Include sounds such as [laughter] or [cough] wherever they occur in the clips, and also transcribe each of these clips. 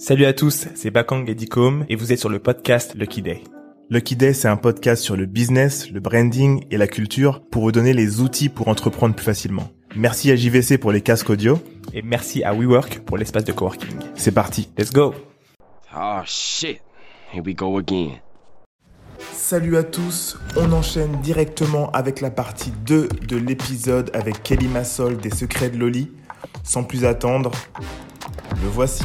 Salut à tous, c'est Bakang Edicom et vous êtes sur le podcast Lucky Day. Lucky Day, c'est un podcast sur le business, le branding et la culture pour vous donner les outils pour entreprendre plus facilement. Merci à JVC pour les casques audio. Et merci à WeWork pour l'espace de coworking. C'est parti. Let's go Oh shit, here we go again. Salut à tous, on enchaîne directement avec la partie 2 de l'épisode avec Kelly Massol des Secrets de Loli. Sans plus attendre, le voici.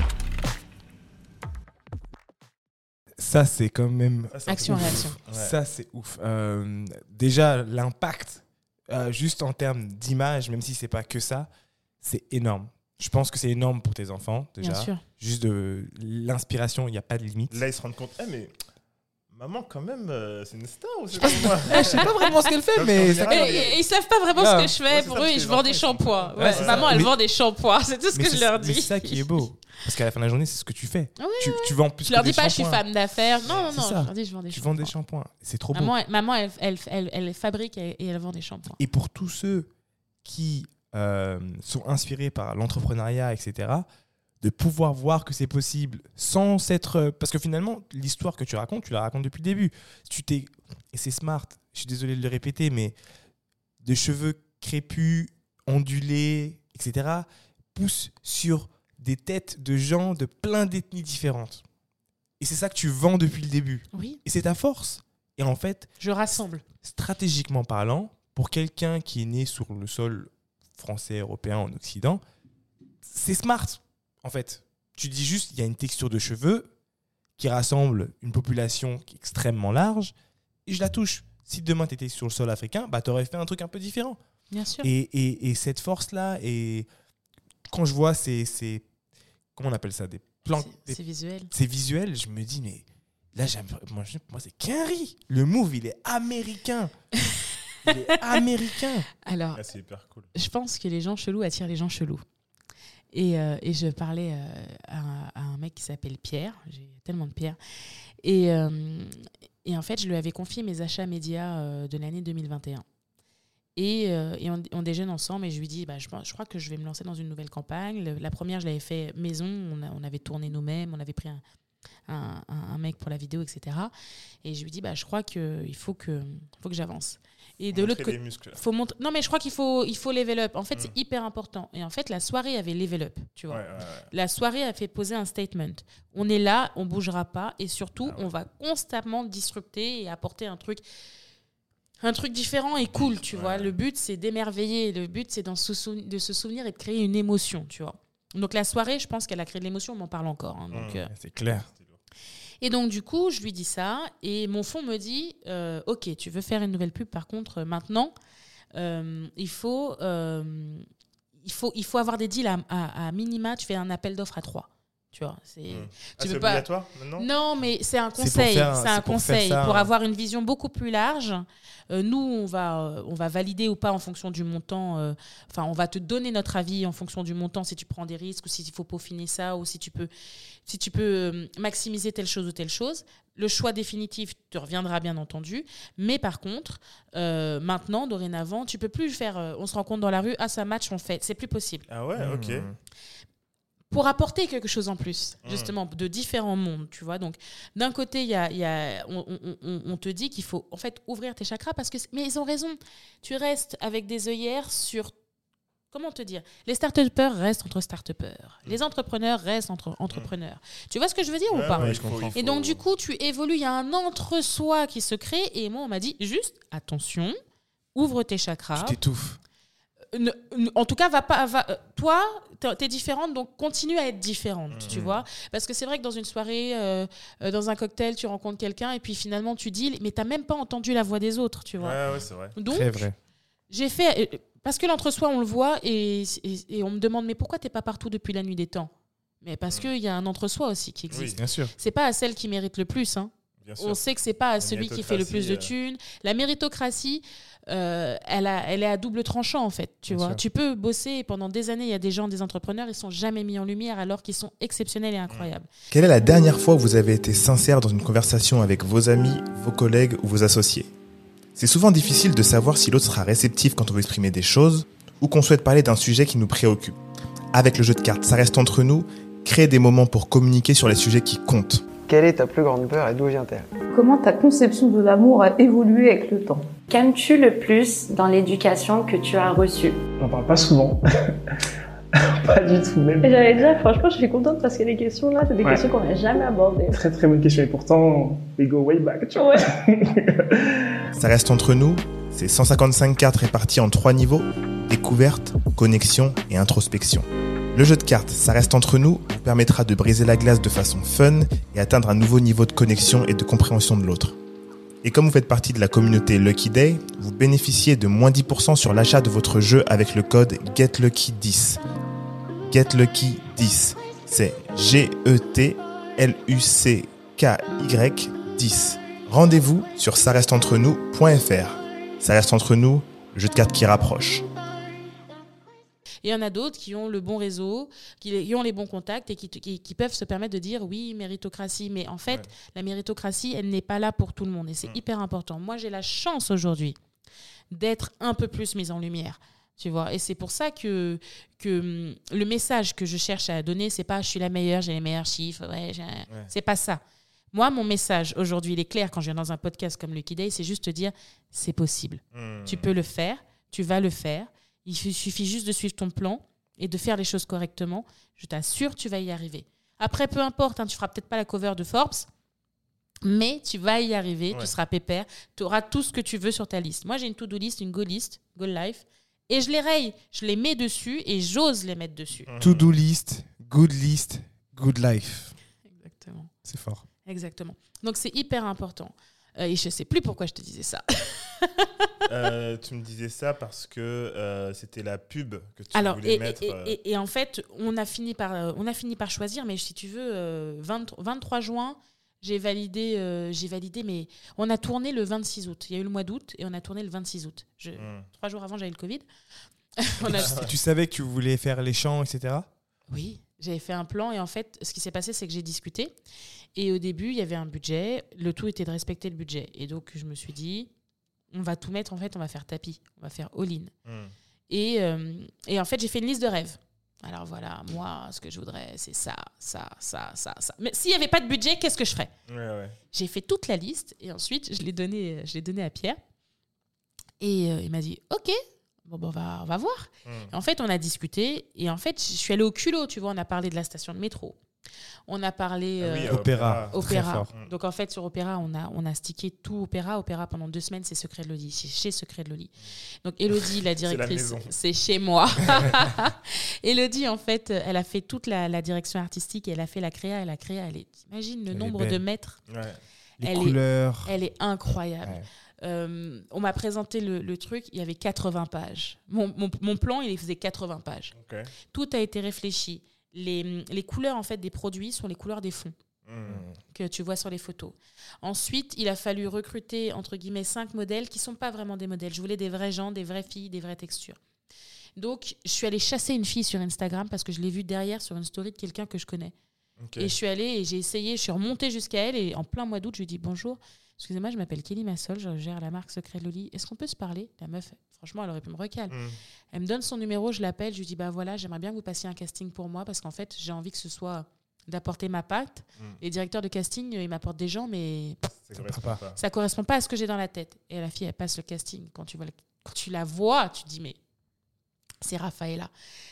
Ça, c'est quand même. Action-réaction. Ça, c'est ouf. Euh, déjà, l'impact, euh, juste en termes d'image, même si c'est pas que ça, c'est énorme. Je pense que c'est énorme pour tes enfants, déjà. Bien sûr. Juste de l'inspiration, il n'y a pas de limite. Là, ils se rendent compte, eh, mais maman, quand même, euh, c'est une star ou c'est moi Je sais pas vraiment ce qu'elle fait, mais. ça- Et, ils savent pas vraiment Non. ce que je Ouais, fais. c'est Pour ça, eux, parce que je vends des enfants, ils sont- shampoings. Ouais, Ouais, c'est maman, ça. elle Mais- vend des shampoings. C'est tout ce mais que c'est- je leur mais dis. c'est ça qui est beau. Parce qu'à la fin de la journée, c'est ce que tu fais. Tu, tu vends plus Je que leur des dis pas, je suis shampoings. femme d'affaires. Non, non, C'est non. ça. Je leur dis, je vends des Tu shampoings. vends des shampoings. C'est trop beau. Maman, elle, maman, elle, elle, elle, elle fabrique et, et elle vend des shampoings. Et pour tous ceux qui euh, sont inspirés par l'entrepreneuriat, etc., de pouvoir voir que c'est possible sans s'être... Parce que finalement, l'histoire que tu racontes, tu la racontes depuis le début. Tu t'es... Et c'est smart, je suis désolé de le répéter, mais de cheveux crépus, ondulés, etc., poussent sur des têtes de gens de plein d'ethnies différentes. Et c'est ça que tu vends depuis le début. Oui, Et c'est ta force. Et en fait, je rassemble. stratégiquement parlant, pour quelqu'un qui est né sur le sol français, européen, en Occident, c'est smart, en fait. Tu dis juste, il y a une texture de cheveux qui rassemble une population qui est extrêmement large, et je la touche. Si demain tu étais sur le sol africain, bah, tu aurais fait un truc un peu différent. Bien sûr. Et, et- et cette force-là, et quand je vois ces, ces- Comment on appelle ça Des plans. C'est- visuel. C'est visuel, je me dis, mais là, j'aime. Moi, moi c'est Kenry. Le move, il est américain. [laughs] il est américain. Alors, Ah, c'est hyper cool. je pense que les gens chelous attirent les gens chelous. Et, euh, et je parlais euh, à, un- mec qui s'appelle Pierre, j'ai tellement de Pierre. Et, euh, en fait, je lui avais confié mes achats médias de l'année 2021. Et, on, déjeune ensemble et je lui dis, bah, je, crois que je vais me lancer dans une nouvelle campagne. La première, je l'avais fait maison, on, a- on avait tourné nous-mêmes, on avait pris un, un- mec pour la vidéo, etc. Et je lui dis, bah, je crois qu'il faut que, faut que j'avance. Et de l'autre côté, les muscles. là. faut montrer. Non, mais je crois qu'il faut, il faut level up. En fait, Mm. c'est hyper important. Et en fait, la soirée avait level up, tu vois. Ouais, ouais, ouais. La soirée a fait poser un statement. On est là, on bougera pas, et surtout, Ah on va constamment disrupter et apporter un truc, un truc différent et cool, tu Ouais. vois. Le but, c'est d'émerveiller. Le but, c'est de se souvenir et de créer une émotion, tu vois. Donc la soirée, je pense qu'elle a créé de l'émotion. On m'en parle encore. hein. donc, Mm. euh, C'est clair. et donc, du coup, je lui dis ça. Et mon fond me dit euh, Ok, tu veux faire une nouvelle pub, par contre, euh, maintenant, euh, il, faut, euh, il, faut, il faut avoir des deals à, à- à minima. Tu fais un appel d'offres à trois. Tu vois, c'est. Mm. Ah, Tu c'est peux pas- obligatoire maintenant Non, mais c'est un conseil. C'est un pour conseil. ça, Pour hein. avoir une vision beaucoup plus large, euh, nous, on va, euh, on va valider ou pas en fonction du montant. euh, Enfin, on va te donner notre avis en fonction du montant, si tu prends des risques ou s'il faut peaufiner ça ou si tu peux, si tu peux euh, maximiser telle chose ou telle chose. Le choix définitif te reviendra bien entendu. Mais par contre, euh, maintenant, dorénavant, tu peux plus faire. euh, on se rencontre dans la rue, ah, ça match, on fait. C'est plus possible Ah ouais, ok. Hmm. Pour apporter quelque chose en plus, Mm. justement, de différents mondes, tu vois. Donc, d'un côté, il y a, y a- on, on- on- on te dit qu'il faut, en fait, ouvrir tes chakras parce que... Mais ils ont raison. Tu restes avec des œillères sur... Comment te dire Les start-upers restent entre start-upers. Les entrepreneurs restent entre entrepreneurs. Tu vois ce que je veux dire Mm. Ouais, ou pas ouais, je comprends. Et donc, du coup, tu évolues, il y a un entre-soi qui se crée. Et moi, on m'a dit, juste, attention, ouvre tes chakras. Tu t'étouffes. Ne- ne- en tout cas, va pas, va, euh, toi, t'es différente, donc continue à être différente, tu Mhm. vois. Parce que c'est vrai que dans une soirée, euh, euh, dans un cocktail, tu rencontres quelqu'un et puis finalement tu dis, mais t'as même pas entendu la voix des autres, tu vois. Ouais, ouais, c'est vrai. Donc, j'ai fait. Parce que l'entre-soi, on le voit et, et- et on me demande, mais pourquoi t'es pas partout depuis la nuit des temps? Mais parce Mhm. qu'il y a un entre-soi aussi qui Oui. existe. Bien sûr. C'est pas à celle qui mérite le plus, hein. Bien sûr. On sait que c'est pas à celui qui fait le plus de thunes. La méritocratie, euh, elle, a- elle est à double tranchant en fait. Tu Bien vois, sûr. tu peux bosser et pendant des années. Il y a des gens, des entrepreneurs, ils sont jamais mis en lumière alors qu'ils sont exceptionnels et incroyables. Quelle est la dernière fois où vous avez été sincère dans une conversation avec vos amis, vos collègues ou vos associés? C'est souvent difficile de savoir si l'autre sera réceptif quand on veut exprimer des choses ou qu'on souhaite parler d'un sujet qui nous préoccupe. Avec le jeu de cartes, ça reste entre nous Créez des moments pour communiquer sur les sujets qui comptent. Quelle est ta plus grande peur et d'où vient-elle? Comment ta conception de l'amour a évolué avec le temps? Qu'aimes-tu le plus dans l'éducation que tu as reçue? J'en parle pas souvent. [laughs] pas du tout même. J'allais dire, franchement, je suis contente parce que les questions là, c'est des Ouais. questions qu'on n'a jamais abordées. Très très bonne question et pourtant, we go way back. Tu vois. [laughs] Ça reste entre nous, c'est 155 cartes réparties en trois niveaux, découverte, connexion et introspection. Le jeu de cartes Ça reste entre nous vous permettra de briser la glace de façon fun et atteindre un nouveau niveau de connexion et de compréhension de l'autre. Et comme vous faites partie de la communauté Lucky Day, vous bénéficiez de moins 10% sur l'achat de votre jeu avec le code GetLucky10. GetLucky10, c'est G-E-T-L-U-C-K-Y 10. Rendez-vous sur ça reste nous.fr. Ça reste entre nous, jeu de cartes qui rapproche. Et il y en a d'autres qui ont le bon réseau, qui, qui ont les bons contacts et qui, qui- qui peuvent se permettre de dire oui, méritocratie. Mais en fait, la méritocratie, elle n'est pas là pour tout le monde. Et c'est hyper important. Moi, j'ai la chance aujourd'hui d'être un peu plus mise en lumière. Tu vois, et c'est pour ça que, que hum, le message que je cherche à donner, c'est pas je suis la meilleure, j'ai les meilleurs chiffres, ouais, j'ai- c'est pas ça. Moi, mon message aujourd'hui, il est clair quand je viens dans un podcast comme Lucky Day, c'est juste te dire c'est possible. Tu peux le faire, tu vas le faire. Il su- suffit juste de suivre ton plan et de faire les choses correctement. Je t'assure, tu vas y arriver. Après, peu importe, hein, tu feras peut-être pas la cover de Forbes, mais tu vas y arriver, Ouais. tu seras pépère, tu auras tout ce que tu veux sur ta liste. Moi, j'ai une to-do list, une goal list, goal life, et je les raye, je les mets dessus et j'ose les mettre dessus. To-do list, good list, good life. Exactement. C'est fort. Exactement. Donc, c'est hyper important. Euh, et je sais plus pourquoi je te disais ça. Euh, [laughs] tu me disais ça parce que euh, c'était la pub que tu Alors, voulais et, mettre. et- et- et en fait, on a fini par, on a fini par choisir, mais si tu veux, euh, 20 23 juin, j'ai validé, euh, j'ai validé, mais on a tourné le 26 août. Il y a eu le mois d'août et on a tourné le 26 août. Je- hmm. Trois jours avant, j'avais le Covid. [laughs] On a- Et tu savais que tu voulais faire les chants, etc. Oui, j'avais fait un plan et en fait, ce qui s'est passé, c'est que j'ai discuté. Et au début, il y avait un budget. Le tout était de respecter le budget. Et donc, je me suis dit, on va tout mettre, en fait, on va faire tapis. On va faire all-in. Hmm. Et, euh, et en fait, j'ai fait une liste de rêves. Alors voilà, moi, ce que je voudrais, c'est ça, ça, ça, ça, ça. Mais s'il n'y avait pas de budget, qu'est-ce que je ferais? Ouais, ouais. J'ai fait toute la liste et ensuite, je l'ai donné, je l'ai donné à Pierre. Et euh, il m'a dit, OK, bon, ben, on, va, on va voir. Hmm. Et en fait, on a discuté et en fait, je suis allée au culot, tu vois, on a parlé de la station de métro. On a parlé... Ah oui, euh, Opéra. Opéra. Fort. Donc en fait sur Opéra, on a on a stické tout Opéra. Opéra pendant deux semaines, c'est Secret de Loli, c'est chez Secret de Loli. Donc Elodie, la [laughs] directrice, c'est chez moi. [laughs] [laughs] Elodie, en fait, elle a fait toute la, la direction artistique, et elle a fait la créa, et la créa, elle est, imagine le Elle est nombre belle. de mètres, Ouais. Les Elle est- couleurs. elle est incroyable. Ouais. Euh, on m'a présenté le, le truc, il y avait 80 pages. Mon, mon- mon plan, il faisait 80 pages. Tout a été réfléchi. Les, les couleurs en fait des produits sont les couleurs des fonds Hmm. que tu vois sur les photos. Ensuite, il a fallu recruter, entre guillemets, cinq modèles qui sont pas vraiment des modèles. Je voulais des vrais gens, des vraies filles, des vraies textures. Donc, je suis allée chasser une fille sur Instagram parce que je l'ai vue derrière sur une story de quelqu'un que je connais. Et je suis allée et j'ai essayé, je suis remontée jusqu'à elle et en plein mois d'août, je lui ai dit bonjour. Excusez-moi, je m'appelle Kelly Massol, je gère la marque Secret Loli. Est-ce qu'on peut se parler? La meuf, franchement, elle aurait pu me recaler. Hmm. Elle me donne son numéro, je l'appelle, je lui dis bah voilà, j'aimerais bien que vous passiez un casting pour moi parce qu'en fait, j'ai envie que ce soit d'apporter ma patte. Mm. Les directeurs de casting, euh, ils m'apportent des gens, mais Ça correspond pas. ça correspond pas à ce que j'ai dans la tête. Et la fille, elle passe le casting. Quand tu, vois le- quand tu la vois, tu te dis mais c'est Rafaela.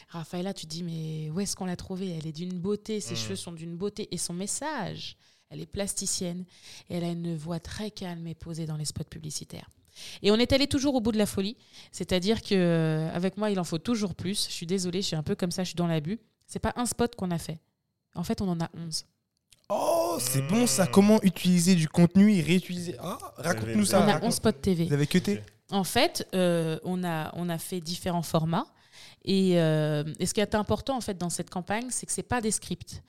Rafaela, tu te dis mais où est-ce qu'on l'a trouvée? Elle est d'une beauté, ses Mm. cheveux sont d'une beauté et son message, elle est plasticienne et elle a une voix très calme et posée dans les spots publicitaires. Et on est allé toujours au bout de la folie, c'est-à-dire que euh, avec moi, il en faut toujours plus. Je suis désolée, je suis un peu comme ça, je suis dans l'abus. C'est pas un spot qu'on a fait. En fait, on en a 11. Oh, c'est bon ça. Comment utiliser du contenu et réutiliser Ah, raconte-nous ça. on a raconte. 11 spots TV. Vous avez cuté En fait, euh, on, a, on a fait différents formats. Et, euh, et ce qui est important en fait dans cette campagne, c'est que c'est pas des scripts.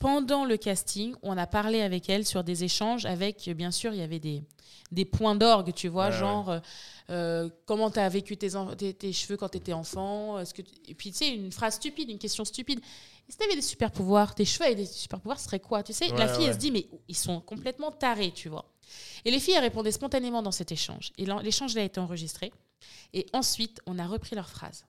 Pendant le casting, on a parlé avec elle sur des échanges avec, bien sûr, il y avait des, des points d'orgue, tu vois, Ouais, genre euh, euh, comment tu as vécu tes, en- tes, tes cheveux quand tu étais enfant. Est-ce que tu- Et puis, tu sais, une phrase stupide, une question stupide. Si tu avais des super pouvoirs, tes cheveux avaient des super pouvoirs, ce serait quoi? Tu sais, la fille, elle se dit, mais ils sont complètement tarés, tu vois. Et les filles, elles répondaient spontanément dans cet échange. Et l'échange a été enregistré. Et ensuite, on a repris leurs phrases.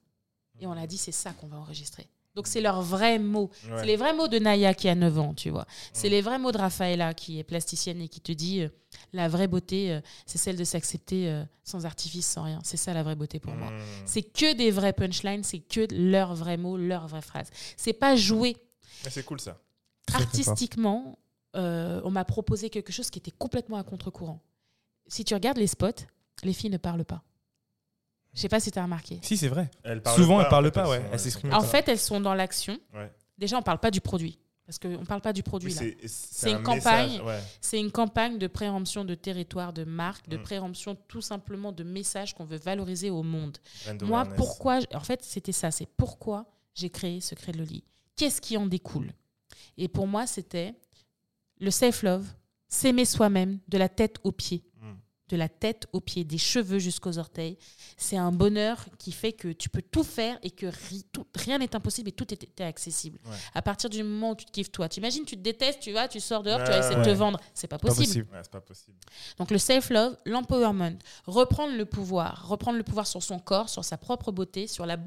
Et on a dit, c'est ça qu'on va enregistrer. Donc, c'est leurs vrais mots. Ouais. C'est les vrais mots de Naya qui a 9 ans, tu vois. C'est les vrais mots de Rafaela qui est plasticienne et qui te dit euh, la vraie beauté, euh, c'est celle de s'accepter euh, sans artifice, sans rien. C'est ça la vraie beauté pour moi. Mmh. C'est que des vrais punchlines, c'est que leurs vrais mots, leurs vraies phrases. C'est pas joué C'est cool ça. Artistiquement. euh, on m'a proposé quelque chose qui était complètement à contre-courant. Si tu regardes les spots, les filles ne parlent pas. Je sais pas si tu as remarqué. Si, c'est vrai. Elle parle Souvent, pas, elles parlent en fait, pas, ouais. Elles s'expriment En pas. fait, elles sont dans l'action. Ouais. Déjà, on parle pas du produit. Parce qu'on ne parle pas du produit Oui, là. c'est- C'est un une campagne. message, ouais. C'est une campagne de préemption de territoire, de marque, de Mm. préemption tout simplement de messages qu'on veut valoriser au monde. Brand Moi, awareness. pourquoi En fait, c'était ça. C'est pourquoi j'ai créé Secret de Loli. Qu'est-ce qui en découle? Et pour moi, c'était le self-love, s'aimer soi-même de la tête aux pieds. De la tête aux pieds, des cheveux jusqu'aux orteils. C'est un bonheur qui fait que tu peux tout faire et que ri- tout- rien n'est impossible et tout est, est accessible. Ouais. À partir du moment où tu te kiffes toi, t'imagines, tu te détestes, tu vas, tu sors dehors, tu vas Ouais, essayer de te vendre. C'est pas Pas possible. pas possible. Donc le self-love, l'empowerment, reprendre le pouvoir, reprendre le pouvoir sur son corps, sur sa propre beauté, sur, la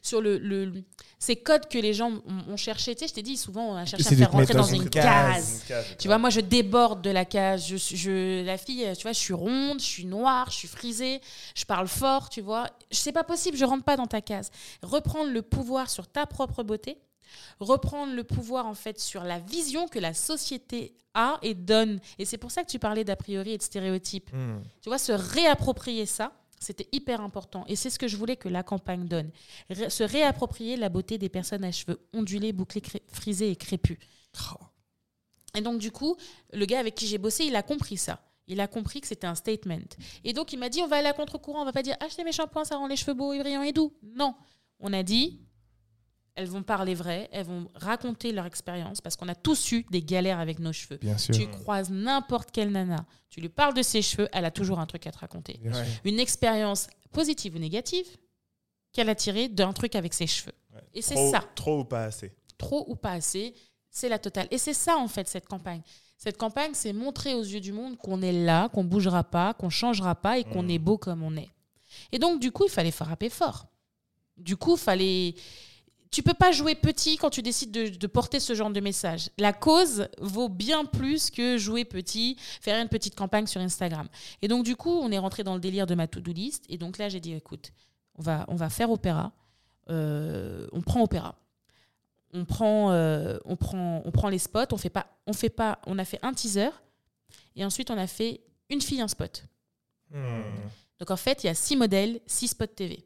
sur le, le- ces codes que les gens ont, ont cherché. Tu sais, je t'ai dit, souvent on a cherché à faire rentrer dans dans une une case. Une case, Tu vois, moi je déborde de la case. Je, suis- je, la fille, tu vois, je suis ronde, je suis noire, je suis frisée, je parle fort, tu vois. C'est pas possible, je rentre pas dans ta case. Reprendre le pouvoir sur ta propre beauté, reprendre le pouvoir en fait sur la vision que la société a et donne. Et c'est pour ça que tu parlais d'a priori et de stéréotypes. Hmm. Tu vois, se réapproprier ça, c'était hyper important. Et c'est ce que je voulais que la campagne donne. Ré- se réapproprier la beauté des personnes à cheveux ondulés, bouclés, frisés et crépus. Et donc, du coup, le gars avec qui j'ai bossé, il a compris ça. Il a compris que c'était un statement. Et donc, il m'a dit on va aller à contre-courant, on va pas dire achetez mes shampoings, ça rend les cheveux beaux et brillants et doux. Non. On a dit elles vont parler vrai, elles vont raconter leur expérience parce qu'on a tous eu des galères avec nos cheveux. Bien sûr. Tu croises n'importe quelle nana, tu lui parles de ses cheveux, elle a toujours un truc à te raconter. Une expérience positive ou négative qu'elle a tirée d'un truc avec ses cheveux. Ouais. Et c'est ça, Trop ou pas assez. trop ou pas assez, c'est la totale. Et c'est ça en fait cette campagne. Cette campagne, c'est montrer aux yeux du monde qu'on est là, qu'on bougera pas, qu'on changera pas et qu'on Mm. est beau comme on est. Et donc du coup, il fallait frapper fort. Du coup, fallait tu peux pas jouer petit quand tu décides de, de porter ce genre de message. La cause vaut bien plus que jouer petit, faire une petite campagne sur Instagram. Et donc, du coup, on est rentré dans le délire de ma to-do list. Et donc là, j'ai dit, écoute, on va, on va faire opéra. Euh, on prend opéra. On prend, euh, on, prend, on prend les spots. On fait pas, on fait pas, on a fait un teaser. Et ensuite, on a fait une fille, un spot. Hmm. Donc, en fait, il y a six modèles, six spots TV.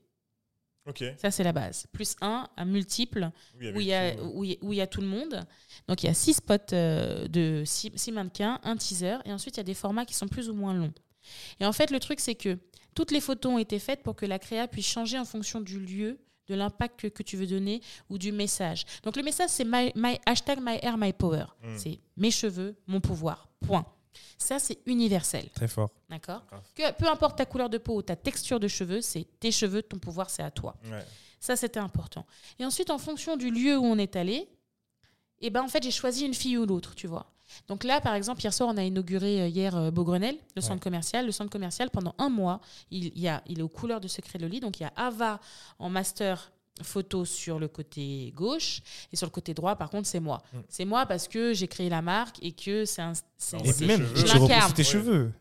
Ok. Ça, c'est la base. Plus un à multiples Oui, où il y, a, tout, où, il y a- où il y a tout le monde. Donc il y a six spots euh, de six, six mannequins, un teaser, et ensuite il y a des formats qui sont plus ou moins longs. Et en fait, le truc, c'est que toutes les photos ont été faites pour que la créa puisse changer en fonction du lieu, de l'impact que, que tu veux donner ou du message. Donc le message, c'est my, my- hashtag my hair, my power. Mm. C'est mes cheveux, mon pouvoir. Point. Ça, c'est universel. Très fort. D'accord. Que Peu importe ta couleur de peau ou ta texture de cheveux, c'est tes cheveux, ton pouvoir, c'est à toi. Ouais. Ça, c'était important. Et ensuite, en fonction du lieu où on est allé, eh ben, en fait, j'ai choisi une fille ou l'autre, tu vois. Donc là, par exemple, hier soir, on a inauguré euh, hier euh, Beaugrenelle, le centre commercial. Le centre commercial, pendant un mois, il, il y a, il est aux couleurs de Secret de Loli. Donc il y a Ava en master photo sur le côté gauche et sur le côté droit, par contre, c'est moi. Mm. C'est moi parce que j'ai créé la marque et que c'est un. c'est- On Et même, je l'incarne. tes cheveux.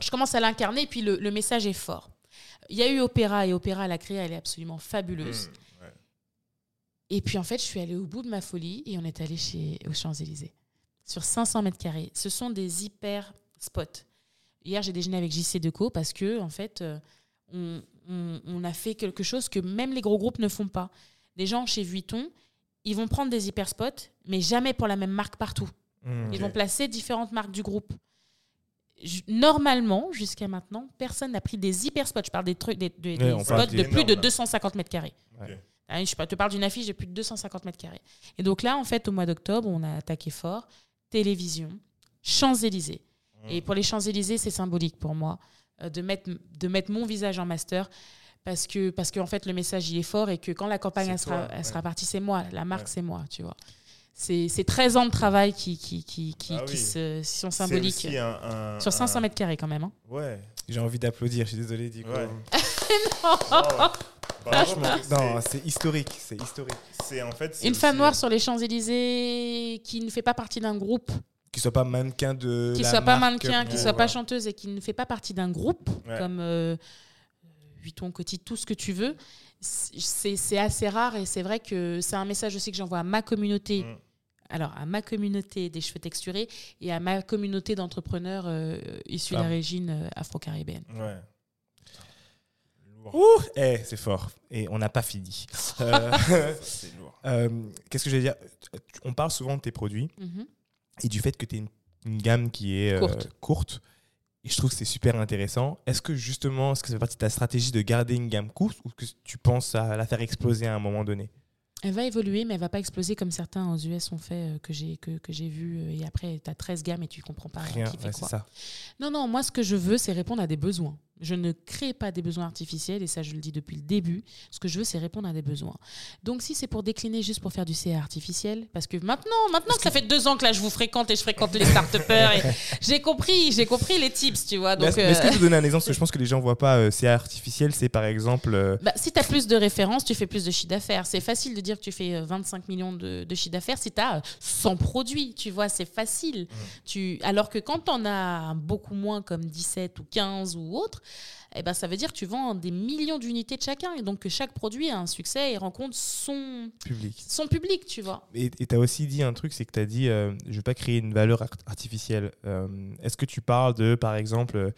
Je commence à l'incarner et puis le, le message est fort. Il y a eu Opéra et Opéra, la créa, elle est absolument fabuleuse. Ouais. Et puis en fait, je suis allée au bout de ma folie et on est allé chez aux Champs-Élysées sur 500 mètres carrés. Ce sont des hyper spots. Hier, j'ai déjeuné avec JC Deco parce que en fait, euh, on, on- on a fait quelque chose que même les gros groupes ne font pas. Des gens chez Vuitton, ils vont prendre des hyper spots, mais jamais pour la même marque partout. Hmm, Ils vont placer différentes marques du groupe. Normalement, jusqu'à maintenant, personne n'a pris des hyper spots. Je parle des trucs, des, spots parle de plus de énormes, là. 250 mètres carrés. Ok. Ah, Je te parle d'une affiche de plus de 250 mètres carrés. Et donc là, en fait, au mois d'octobre, on a attaqué fort. Télévision, Champs-Élysées. Hmm. Et pour les Champs-Élysées, c'est symbolique pour moi euh, de mettre, de mettre mon visage en master. Parce que, parce qu'en fait, le message, il est fort et que quand la campagne elle sera, elle ouais. sera partie, c'est moi. La marque, Ouais. c'est moi, tu vois. C'est c'est 13 ans de travail qui, qui, qui, qui, Ah qui se- sont symboliques. aussi un- un- Sur 500 un- mètres carrés, quand même. hein. Ouais. J'ai envie d'applaudir, je suis désolé, Dico. Ouais. [laughs] Franchement, Non, c'est historique, c'est historique. c'est en fait. Une femme noire sur les Champs-Élysées qui ne fait pas partie d'un groupe, Qu'il soit pas mannequin de. qui la soit pas marque, mannequin, qui euh, soit pas voilà. chanteuse et qui ne fait pas partie d'un groupe, Ouais. comme euh, Vuitton, Coty, tout ce que tu veux, c'est c'est assez rare et c'est vrai que c'est un message aussi que j'envoie à ma communauté. Mm. Alors, à ma communauté des cheveux texturés et à ma communauté d'entrepreneurs euh, issus Femmes. d'origine euh, afro-caribéenne. Ouais. Ouh, eh, c'est fort. Et on n'a pas fini. Euh, [laughs] C'est lourd. euh, Qu'est-ce que je vais dire? On parle souvent de tes produits Mhm. et du fait que tu es une, une gamme qui est euh, Courte. Et je trouve que c'est super intéressant. Est-ce que justement, est-ce que ça fait partie de ta stratégie de garder une gamme courte ou que tu penses à la faire exploser à un moment donné? Elle va évoluer, mais elle va pas exploser comme certains aux US ont fait, euh, que j'ai que, que j'ai vu. euh, Et après, tu as 13 gammes et tu comprends pas Rien, qui fait ouais, quoi. ça. Non, non, moi, ce que je veux, c'est répondre à des besoins. Je ne crée pas des besoins artificiels, et ça, je le dis depuis le début. Ce que je veux, c'est répondre à des besoins. Donc, si c'est pour décliner juste pour faire du CA artificiel, parce que maintenant, maintenant que ça fait deux ans que là, je vous fréquente et je fréquente les start et [laughs] j'ai compris, j'ai compris les tips, tu vois. Donc, Est-ce mais est-ce que euh, je peux donner un exemple? Parce que je pense que les gens voient pas euh, c'est artificiel, c'est par exemple. euh, bah, si tu as plus de références, tu fais plus de chiffre d'affaires. C'est facile de dire que tu fais euh, 25 millions de, de chiffre d'affaires si tu as 100 produits. Tu vois, c'est facile. Tu... Alors que quand on a beaucoup moins, comme 17 ou 15 ou autre, eh ben, ça veut dire que tu vends des millions d'unités de chacun. Et donc que chaque produit a un succès et rencontre son, public. son public, tu vois. Et tu as aussi dit un truc, c'est que tu as dit euh, je veux pas créer une valeur art- artificielle. Euh, Est-ce que tu parles de, par exemple, euh,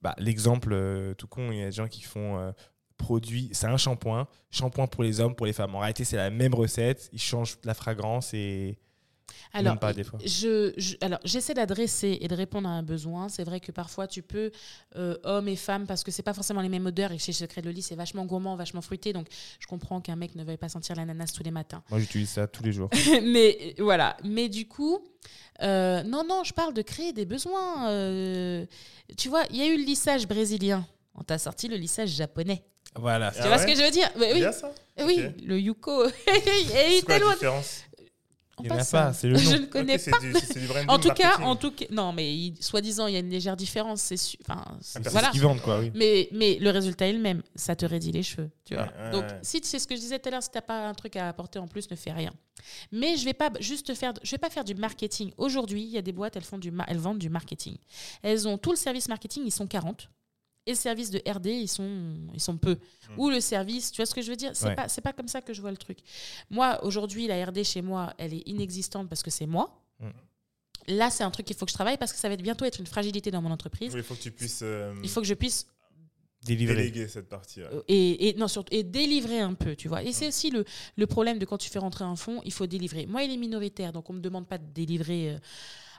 bah, l'exemple tout con, il y a des gens qui font produit, c'est un shampoing, shampoing pour les hommes, pour les femmes. En réalité, c'est la même recette, ils changent la fragrance et. Alors, pas, des fois. Je, je- alors, j'essaie d'adresser et de répondre à un besoin. C'est vrai que parfois, tu peux, euh, hommes et femmes, parce que c'est pas forcément les mêmes odeurs. Et chez Secret de Loli, c'est vachement gourmand, vachement fruité. Donc, je comprends qu'un mec ne veuille pas sentir l'ananas tous les matins. Moi, j'utilise ça tous les jours. [laughs] mais euh, voilà. Mais du coup, euh, non, non, je parle de créer des besoins. euh, tu vois, il y a eu le lissage brésilien. On t'a sorti le lissage japonais. voilà. tu vois ce que je veux dire? Oui, ça oui Ok. le Yuko. [laughs] C'est quoi la différence? Il y en a pas, c'est le [laughs] nom. Je ne connais pas. du- du En tout cas, en tout cas, non, mais soi-disant, il y a une légère différence, c'est sûr. Enfin, Ah, voilà. ce qu'ils vendent, quoi, oui. Mais, mais le résultat est le même. Ça te raidit les cheveux, tu vois. Ouais, ouais, Donc, ouais. si c'est ce que je disais tout à l'heure, si t'as pas un truc à apporter en plus, ne fais rien. Mais je vais pas juste faire, je vais pas faire du marketing. Aujourd'hui, il y a des boîtes, elles font du, elles vendent du marketing. Elles ont tout le service marketing, ils sont 40. Et le service de RD, ils sont, ils sont peu. Ou le service, tu vois ce que je veux dire? C'est Ouais. pas, c'est pas comme ça que je vois le truc. Moi, aujourd'hui, la RD chez moi, elle est inexistante parce que c'est moi. Mm. Là, c'est un truc qu'il faut que je travaille parce que ça va être bientôt être une fragilité dans mon entreprise. Oui, il faut que tu puisses euh, Il faut que je puisse Délivré. déléguer cette partie. ouais. euh, et, et- non, surtout, et délivrer un peu, tu vois. Et c'est aussi le, le problème de quand tu fais rentrer un fonds, il faut délivrer. Moi, il est minoritaire, donc on me demande pas de délivrer euh,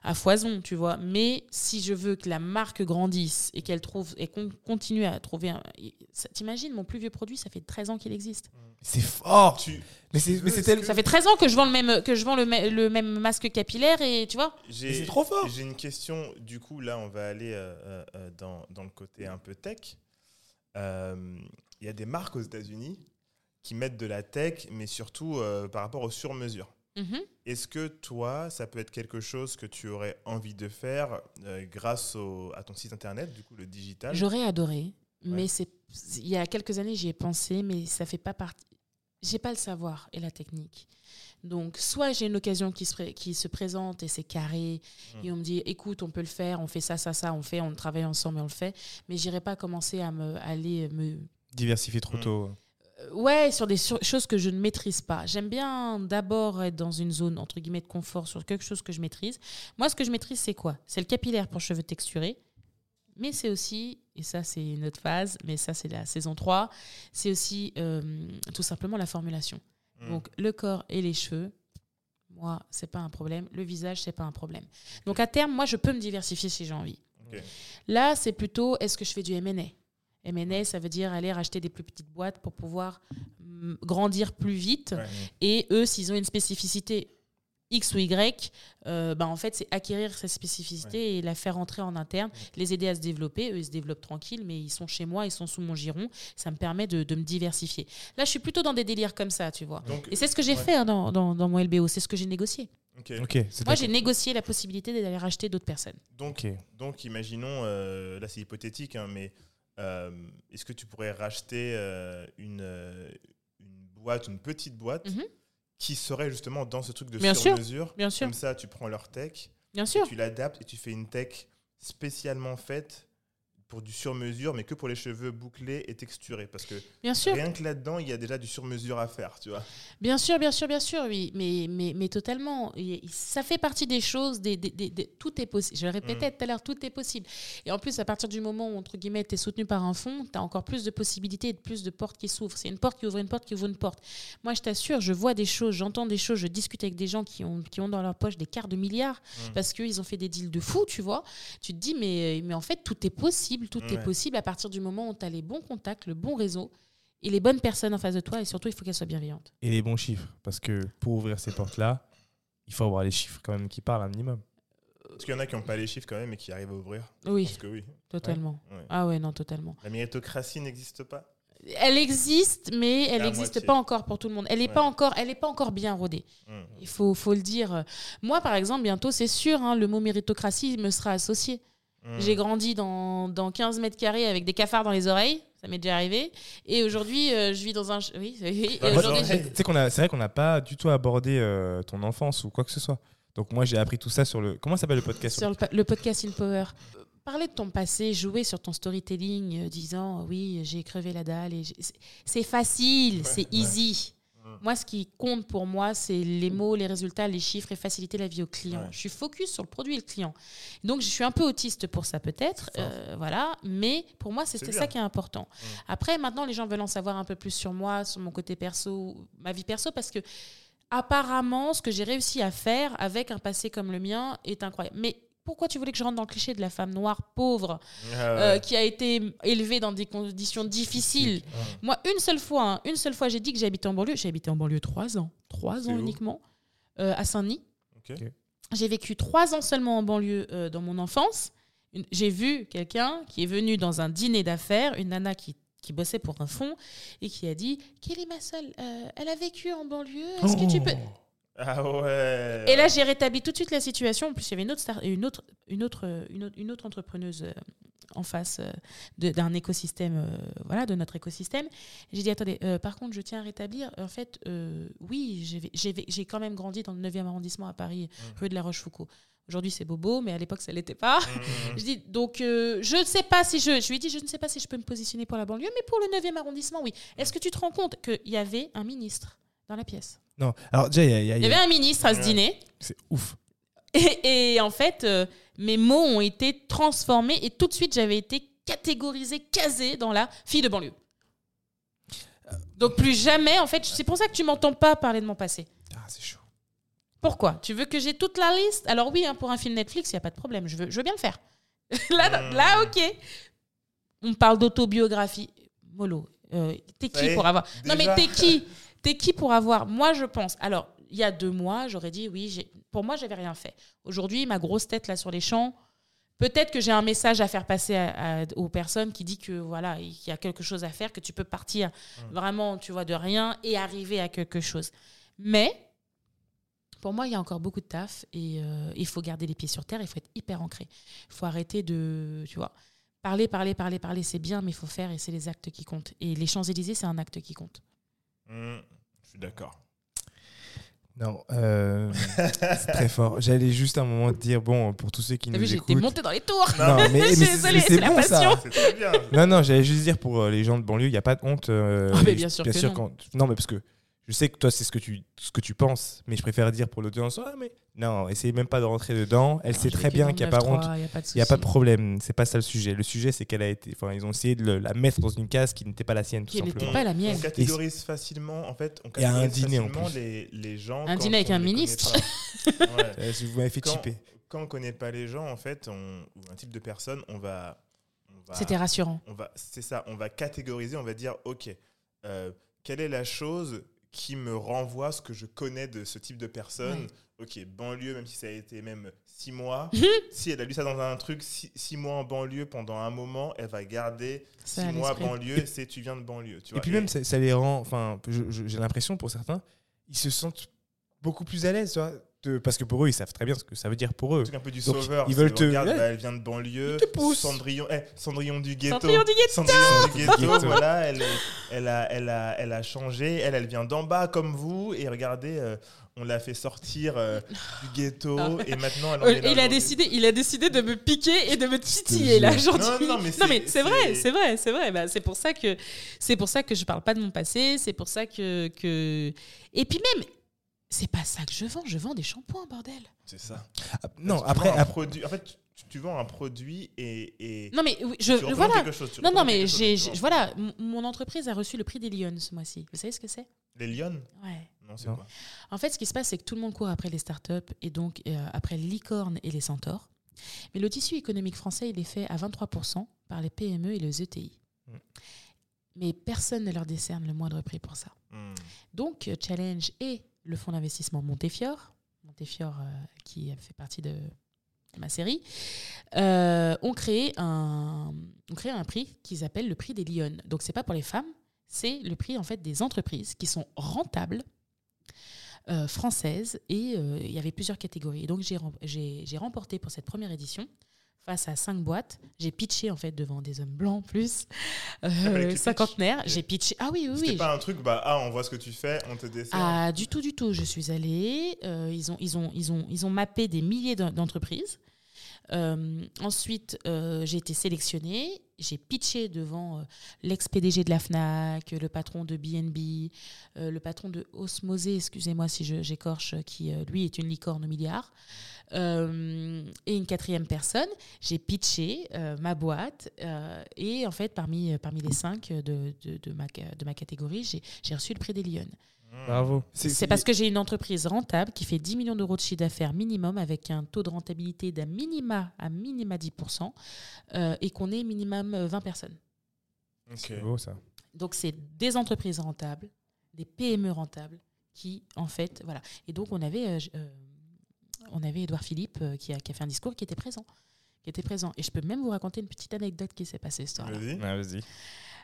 à foison, tu vois. Mais si je veux que la marque grandisse et qu'elle trouve et qu'on continue à trouver un... T'imagines, mon plus vieux produit, ça fait 13 ans qu'il existe. C'est fort Tu- Mais c'est tel- Ça fait 13 ans que je vends le même, que je vends le, me- le même masque capillaire et tu vois. C'est trop fort. J'ai une question. Du coup, là, on va aller euh, euh, euh, dans, dans le côté un peu tech. Euh, Il y a des marques aux États-Unis qui mettent de la tech, mais surtout euh, par rapport aux sur-mesures. Mhm. Est-ce que toi, ça peut être quelque chose que tu aurais envie de faire euh, grâce au- à ton site internet, du coup, le digital? J'aurais adoré, mais Ouais. c'est il y a quelques années j'y ai pensé, mais ça fait pas partie. J'ai pas le savoir et la technique. Donc soit j'ai une occasion qui se, pré- qui se présente et c'est carré Mm. et on me dit écoute on peut le faire, on fait ça ça ça, on fait, on travaille ensemble et on le fait, mais j'irai pas commencer à me aller me Diversifier trop Mm. tôt. Ouais, sur des sur- choses que je ne maîtrise pas. J'aime bien d'abord être dans une zone entre guillemets de confort sur quelque chose que je maîtrise. Moi, ce que je maîtrise, c'est quoi? C'est le capillaire pour cheveux texturés. Mais c'est aussi, et ça c'est une autre phase, mais ça c'est la saison 3, c'est aussi euh, tout simplement la formulation. Mm. Donc le corps et les cheveux, moi, c'est pas un problème. Le visage, c'est pas un problème. Donc à terme, moi, je peux me diversifier si j'ai envie. Là, c'est plutôt est-ce que je fais du M&A M&A, ça veut dire aller racheter des plus petites boîtes pour pouvoir mm, grandir plus vite. Ouais. Et eux, s'ils ont une spécificité X ou Y, euh, bah, en fait, c'est acquérir cette spécificité et la faire rentrer en interne, les aider à se développer. Eux, ils se développent tranquilles, mais ils sont chez moi, ils sont sous mon giron. Ça me permet de, de me diversifier. Là, je suis plutôt dans des délires comme ça, tu vois. Donc, Et c'est ce que j'ai ouais. fait hein, dans, dans, dans mon LBO, c'est ce que j'ai négocié. Moi, j'ai négocié la possibilité d'aller racheter d'autres personnes. Donc, donc imaginons, euh, là c'est hypothétique, hein, mais est-ce que tu pourrais racheter euh, une, euh, une boîte, une petite boîte Mhm. qui serait justement dans ce truc de Bien sûr, sur-mesure? bien sûr. Comme ça, tu prends leur tech, Bien et sûr. tu l'adaptes et tu fais une tech spécialement faite pour du sur-mesure, mais que pour les cheveux bouclés et texturés. Parce que Bien sûr. rien que là-dedans, il y a déjà du sur-mesure à faire, tu vois. Bien sûr, bien sûr, bien sûr, oui, mais, mais, mais totalement. Ça fait partie des choses, des, des- des- des- tout est possible. Je le répétais Mm. tout à l'heure, tout est possible. Et en plus, à partir du moment où, entre guillemets, tu es soutenu par un fonds, tu as encore plus de possibilités et de plus de portes qui s'ouvrent. C'est une porte qui ouvre une porte qui ouvre une porte. Moi, je t'assure, je vois des choses, j'entends des choses, je discute avec des gens qui ont, qui ont dans leur poche des quarts de milliards Mm. parce qu'ils ont fait des deals de fou, tu vois. Tu te dis, mais, mais en fait, tout est possible, tout est possible à partir du moment où tu as les bons contacts, le bon réseau et les bonnes personnes en face de toi. Et surtout, il faut qu'elles soient bienveillantes. Et les bons chiffres. Parce que pour ouvrir ces portes-là, il faut avoir les chiffres quand même qui parlent un minimum. Parce qu'il y en a qui n'ont pas les chiffres quand même et qui arrivent à ouvrir. Oui. Pense que oui. Totalement. Ouais. Ah ouais, non, totalement. La méritocratie n'existe pas. Elle existe, mais elle n'existe pas encore pour tout le monde. Elle n'est Ouais. pas encore, elle est pas encore bien rodée. Mm. Il faut, faut le dire. Moi, par exemple, bientôt, c'est sûr, hein, le mot méritocratie me sera associé. Mm. J'ai grandi dans, dans 15 mètres carrés avec des cafards dans les oreilles. Ça m'est déjà arrivé. Et aujourd'hui, euh, je vis dans un. Oui, oui. A, c'est vrai qu'on n'a pas du tout abordé euh, ton enfance ou quoi que ce soit. Donc moi j'ai appris tout ça sur le. Comment s'appelle le podcast? Sur le, le podcast In Power. Parler de ton passé, jouer sur ton storytelling, euh, disant oui, j'ai crevé la dalle. C'est facile, c'est easy. Mm. Moi, ce qui compte pour moi, c'est les mots, les résultats, les chiffres et faciliter la vie au client. Ouais. Je suis focus sur le produit et le client. Donc, je suis un peu autiste pour ça, peut-être. Euh, voilà. Mais pour moi, bien. ça qui est important. Mm. Après, maintenant, les gens veulent en savoir un peu plus sur moi, sur mon côté perso, ma vie perso, parce que apparemment, ce que j'ai réussi à faire avec un passé comme le mien est incroyable. Mais pourquoi tu voulais que je rentre dans le cliché de la femme noire pauvre Ah euh, qui a été élevée dans des conditions difficiles? Moi, une seule fois, hein, une seule fois, j'ai dit que j'habitais en banlieue. J'ai habité en banlieue trois ans, trois ans uniquement, euh, à Saint-Denis. J'ai vécu trois ans seulement en banlieue euh, dans mon enfance. J'ai vu quelqu'un qui est venu dans un dîner d'affaires, une nana qui, qui bossait pour un fonds, et qui a dit Kelly Massol, euh, elle a vécu en banlieue, est-ce que tu peux. Ah ouais. Et là, j'ai rétabli tout de suite la situation. En plus, il y avait une autre, star- une autre, une autre, une autre, une autre entrepreneuse euh, en face euh, d'un écosystème, euh, voilà, de notre écosystème. J'ai dit, attendez, euh, par contre, je tiens à rétablir. En fait, euh, oui, j'ai- quand même grandi dans le 9e arrondissement à Paris, rue de la Rochefoucauld. Aujourd'hui, c'est bobo, mais à l'époque, ça l'était pas. Mm. [laughs] Je dis, donc, euh, je ne sais pas si je. Je lui ai dit, je ne sais pas si je peux me positionner pour la banlieue, mais pour le 9e arrondissement, oui. Est-ce que tu te rends compte qu'il y avait un ministre dans la pièce Non. Alors déjà il y a- il y a- Il y avait un ministre à ce dîner. c'est ouf. Et, et en fait, euh, mes mots ont été transformés et tout de suite, j'avais été catégorisée, casée dans la fille de banlieue. Donc plus jamais, en fait, c'est pour ça que tu m'entends pas parler de mon passé. Ah c'est chaud. Pourquoi? Tu veux que j'ai toute la liste? Alors oui, hein, pour un film Netflix, il n'y a pas de problème, je veux, je veux bien le faire. [laughs] là, Hmm. là, ok. On parle d'autobiographie. Molo, euh, t'es Ça qui est, pour avoir... Non mais déjà. t'es qui? T'es qui pour avoir... Moi, je pense... Alors, il y a deux mois, j'aurais dit, oui, pour moi, j'avais rien fait. Aujourd'hui, ma grosse tête là sur les champs, peut-être que j'ai un message à faire passer à- à- aux personnes qui dit que voilà, il y a quelque chose à faire, que tu peux partir vraiment, tu vois, de rien et arriver à quelque chose. Mais pour moi, il y a encore beaucoup de taf et euh, il faut garder les pieds sur terre, il faut être hyper ancré. Il faut arrêter de, tu vois, parler, parler, parler, parler, c'est bien, mais il faut faire et c'est les actes qui comptent. Et les Champs-Élysées, c'est un acte qui compte. Mm. Je suis d'accord. Non, euh, c'est très fort. J'allais juste un moment te dire, bon, pour tous ceux qui T'as nous vu, j'ai été écoutent. montée dans les tours. Non, [laughs] mais, c'est- bon ça. passion. Très bien. Non, non, j'allais juste dire pour euh, les gens de banlieue, il n'y a pas de honte. euh, Ah, mais et bien sûr que non. quand- non, mais parce que je sais que toi, c'est ce que tu, ce que tu penses, mais je préfère dire pour l'audience, ah, mais non, essayez même pas de rentrer dedans. Elle sait très bien qu'il n'y a pas honte. 9-3, y a pas de Il n'y a pas de problème, c'est pas ça le sujet. Le sujet, c'est qu'elle a été. Enfin, ils ont essayé de le- la mettre dans une case qui n'était pas la sienne, tout Qui n'était pas la mienne. On catégorise facilement, en fait, on à un catégorise dîner, en facilement les, les gens. Un dîner avec un ministre. [laughs] Ouais. Euh, Vous m'avez fait Quand- chipper. Quand on connaît pas les gens, en fait, on, ou un type de personne, on va. C'était rassurant. on va, c'est ça, on va catégoriser, on va dire, ok, euh, quelle est la chose qui me renvoie ce que je connais de ce type de personne Ok, banlieue, même si ça a été même six mois, [laughs] si elle a lu ça dans un truc, six, six mois en banlieue pendant un moment, elle va garder Ça six mois banlieue, c'est tu viens de banlieue. Tu Et puis même, ça, ça les rend. Enfin, j'ai l'impression pour certains, ils se sentent beaucoup plus à l'aise. Te- parce que pour eux, ils savent très bien ce que ça veut dire pour eux. Un truc un peu du Donc, sauveur. ils veulent te- regarde, ouais. bah, elle vient de banlieue. Ils te poussent. Cendrillon, eh, Cendrillon du ghetto. Cendrillon du ghetto. Cendrillon du ghetto, Ghetto. voilà, elle, est- elle, a, elle, a, elle a changé. Elle, elle vient d'en bas comme vous. Et regardez, euh, on l'a fait sortir euh, du ghetto. Ah. Et maintenant, elle en Euh, est là il, a décidé, il a décidé de me piquer et de me titiller là aujourd'hui. Non, non, mais c'est- c'est vrai, c'est- c'est vrai, c'est vrai. Bah, c'est pour ça que c'est pour ça que je parle pas de mon passé. C'est pour ça que, que et puis même c'est pas ça que je vends. Je vends des shampoings, bordel. C'est ça. Ah, Non, Tu après, après- produit. En fait, tu, tu vends un produit et. et Non mais oui, je tu voilà. quelque chose, tu Non non mais j'ai voilà mon entreprise a reçu le prix des Lions ce mois-ci. Vous savez ce que c'est? Les lions Ouais. Non, c'est quoi? En fait, ce qui se passe, c'est que tout le monde court après les startups et donc euh, après les licornes et les centaures. Mais le tissu économique français, il est fait à 23% par les PME et les ETI. Mm. Mais personne ne leur décerne le moindre prix pour ça. Hmm. Donc, euh, Challenge et le fonds d'investissement Montefiore, Montefiore euh, qui fait partie de ma série, euh, ont, créé un, ont créé un prix qu'ils appellent le prix des Lyonnes. Donc, c'est pas pour les femmes, c'est le prix en fait des entreprises qui sont rentables euh, françaises et il y avait plusieurs catégories. Et donc, j'ai remporté pour cette première édition face à cinq boîtes. J'ai pitché en fait devant des hommes blancs plus, euh, cinquantenaires. Ok. J'ai pitché. Ah oui, oui, C'était oui. pas un truc, bah, ah, on voit ce que tu fais, on te dessine. Ah, du tout, du tout. Je suis allée. euh, ils, ont, ils, ont, ils, ont, ils ont mappé des milliers d'en- d'entreprises. Euh, ensuite, euh, j'ai été sélectionnée. J'ai pitché devant euh, l'ex-PDG de la FNAC, le patron de BNB, le patron de Osmosé, excusez-moi si j'écorche, qui lui est une licorne au milliard. Et une quatrième personne, j'ai pitché ma boîte et en fait parmi, parmi les cinq de, de, ma, de ma catégorie, j'ai reçu le prix des Lyonnes. Bravo. C'est parce que j'ai une entreprise rentable qui fait 10 millions d'euros de chiffre d'affaires minimum avec un taux de rentabilité d'un minima à minima 10% euh, et qu'on est minimum euh, 20 personnes. Ok. C'est beau ça. Donc c'est des entreprises rentables, des PME rentables qui en fait voilà. Et donc on avait euh, euh, on avait Édouard Philippe euh, qui, a, qui a fait un discours qui était présent, qui était présent. Et je peux même vous raconter une petite anecdote qui s'est passée ce soir-là. Vas-y. Ouais, Vas-y.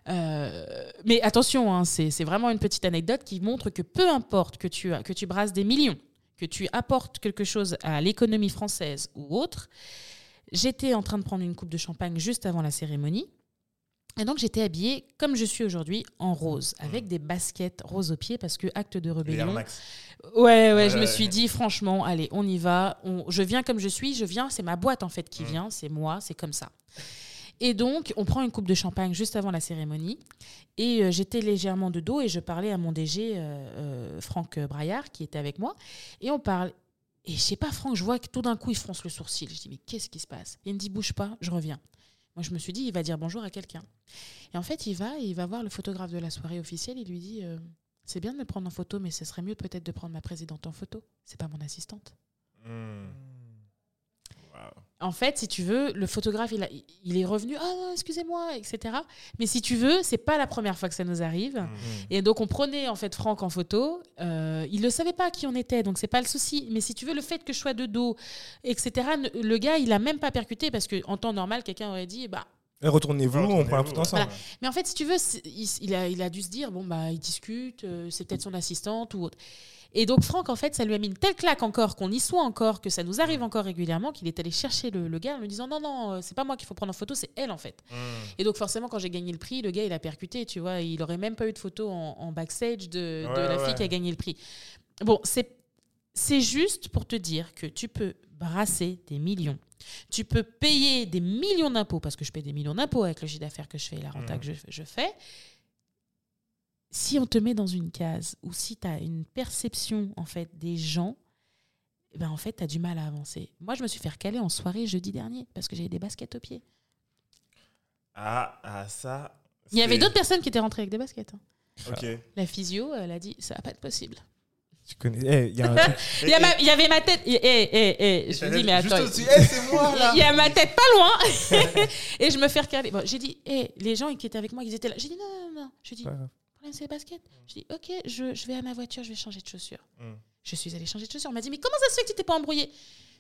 Euh, mais attention, hein, c'est vraiment une petite anecdote qui montre que peu importe que tu, que tu brasses des millions, que tu apportes quelque chose à l'économie française ou autre, j'étais en train de prendre une coupe de champagne juste avant la cérémonie. Et donc j'étais habillée comme je suis aujourd'hui en rose, avec des baskets roses aux pieds parce que acte de rébellion. Ouais, ouais, Ouais, je me ouais. suis dit, franchement, allez, on y va. On- je viens comme je suis, je viens, c'est ma boîte en fait qui Mm. vient, c'est moi, c'est comme ça. Et donc, on prend une coupe de champagne juste avant la cérémonie. Et euh, j'étais légèrement de dos et je parlais à mon DG, euh, euh, Franck Braillard, qui était avec moi. Et on parle. Et je sais pas, Franck, je vois que tout d'un coup, il fronce le sourcil. Je dis, mais qu'est-ce qui se passe? Il me dit, bouge pas, je reviens. Moi, je me suis dit, il va dire bonjour à quelqu'un. Et en fait, il va, il va voir le photographe de la soirée officielle. Il lui dit, c'est bien de me prendre en photo, mais ce serait mieux peut-être de prendre ma présidente en photo. C'est pas mon assistante. Hmm. En fait, si tu veux, le photographe, il, a- il est revenu, ah non, excusez-moi, etc. Mais si tu veux, c'est pas la première fois que ça nous arrive. Hmm. Et donc, on prenait en fait Franck en photo. Euh, il ne savait pas qui on était, donc c'est pas le souci. Mais si tu veux, le fait que je sois de dos, etc., le gars, il a même pas percuté parce qu'en temps normal, quelqu'un aurait dit, bah. Eh, Retournez-vous, on la photo ensemble. Voilà. Mais en fait, si tu veux, c'est- il, il a, il a dû se dire, bon, bah, il discute, euh, c'est peut-être son assistante ou autre. Et donc, Franck, en fait, ça lui a mis une telle claque encore, qu'on y soit encore, que ça nous arrive encore régulièrement, qu'il est allé chercher le, le gars en lui disant, non, non, euh, c'est pas moi qu'il faut prendre en photo, c'est elle, en fait. Hmm. Et donc, forcément, quand j'ai gagné le prix, le gars, il a percuté, tu vois. Il aurait même pas eu de photo en, en backstage de, la ouais. fille qui a gagné le prix. Bon, c'est c'est juste pour te dire que tu peux brasser des millions. Tu peux payer des millions d'impôts, parce que je paye des millions d'impôts avec le chiffre d'affaires que je fais et la renta Mhm. que je, je fais. Si on te met dans une case ou si tu as une perception en fait des gens, eh ben en fait, tu as du mal à avancer. Moi, je me suis fait recaler en soirée jeudi dernier parce que j'avais des baskets aux pieds. Ah, ah, ça. Il y avait d'autres personnes qui étaient rentrées avec des baskets. hein. Ok. La physio, elle a dit ça va pas être possible. Tu connais. eh, Il y a un [laughs] truc. Il y, a ma- il y avait ma tête. Eh, eh, Et je me dis, mais juste attends. au-dessus. C'est moi, là. Il y a ma tête pas loin. [laughs] [laughs] et je me fais recaler. Bon, j'ai dit, les gens qui étaient avec moi, ils étaient là. J'ai dit, non, non, non. Je dis, problème, c'est les baskets. Je dis, ok, je, je vais à ma voiture, je vais changer de chaussures. Hmm. Je suis allée changer de chaussures. On m'a dit, mais comment ça se fait que tu t'es pas embrouillé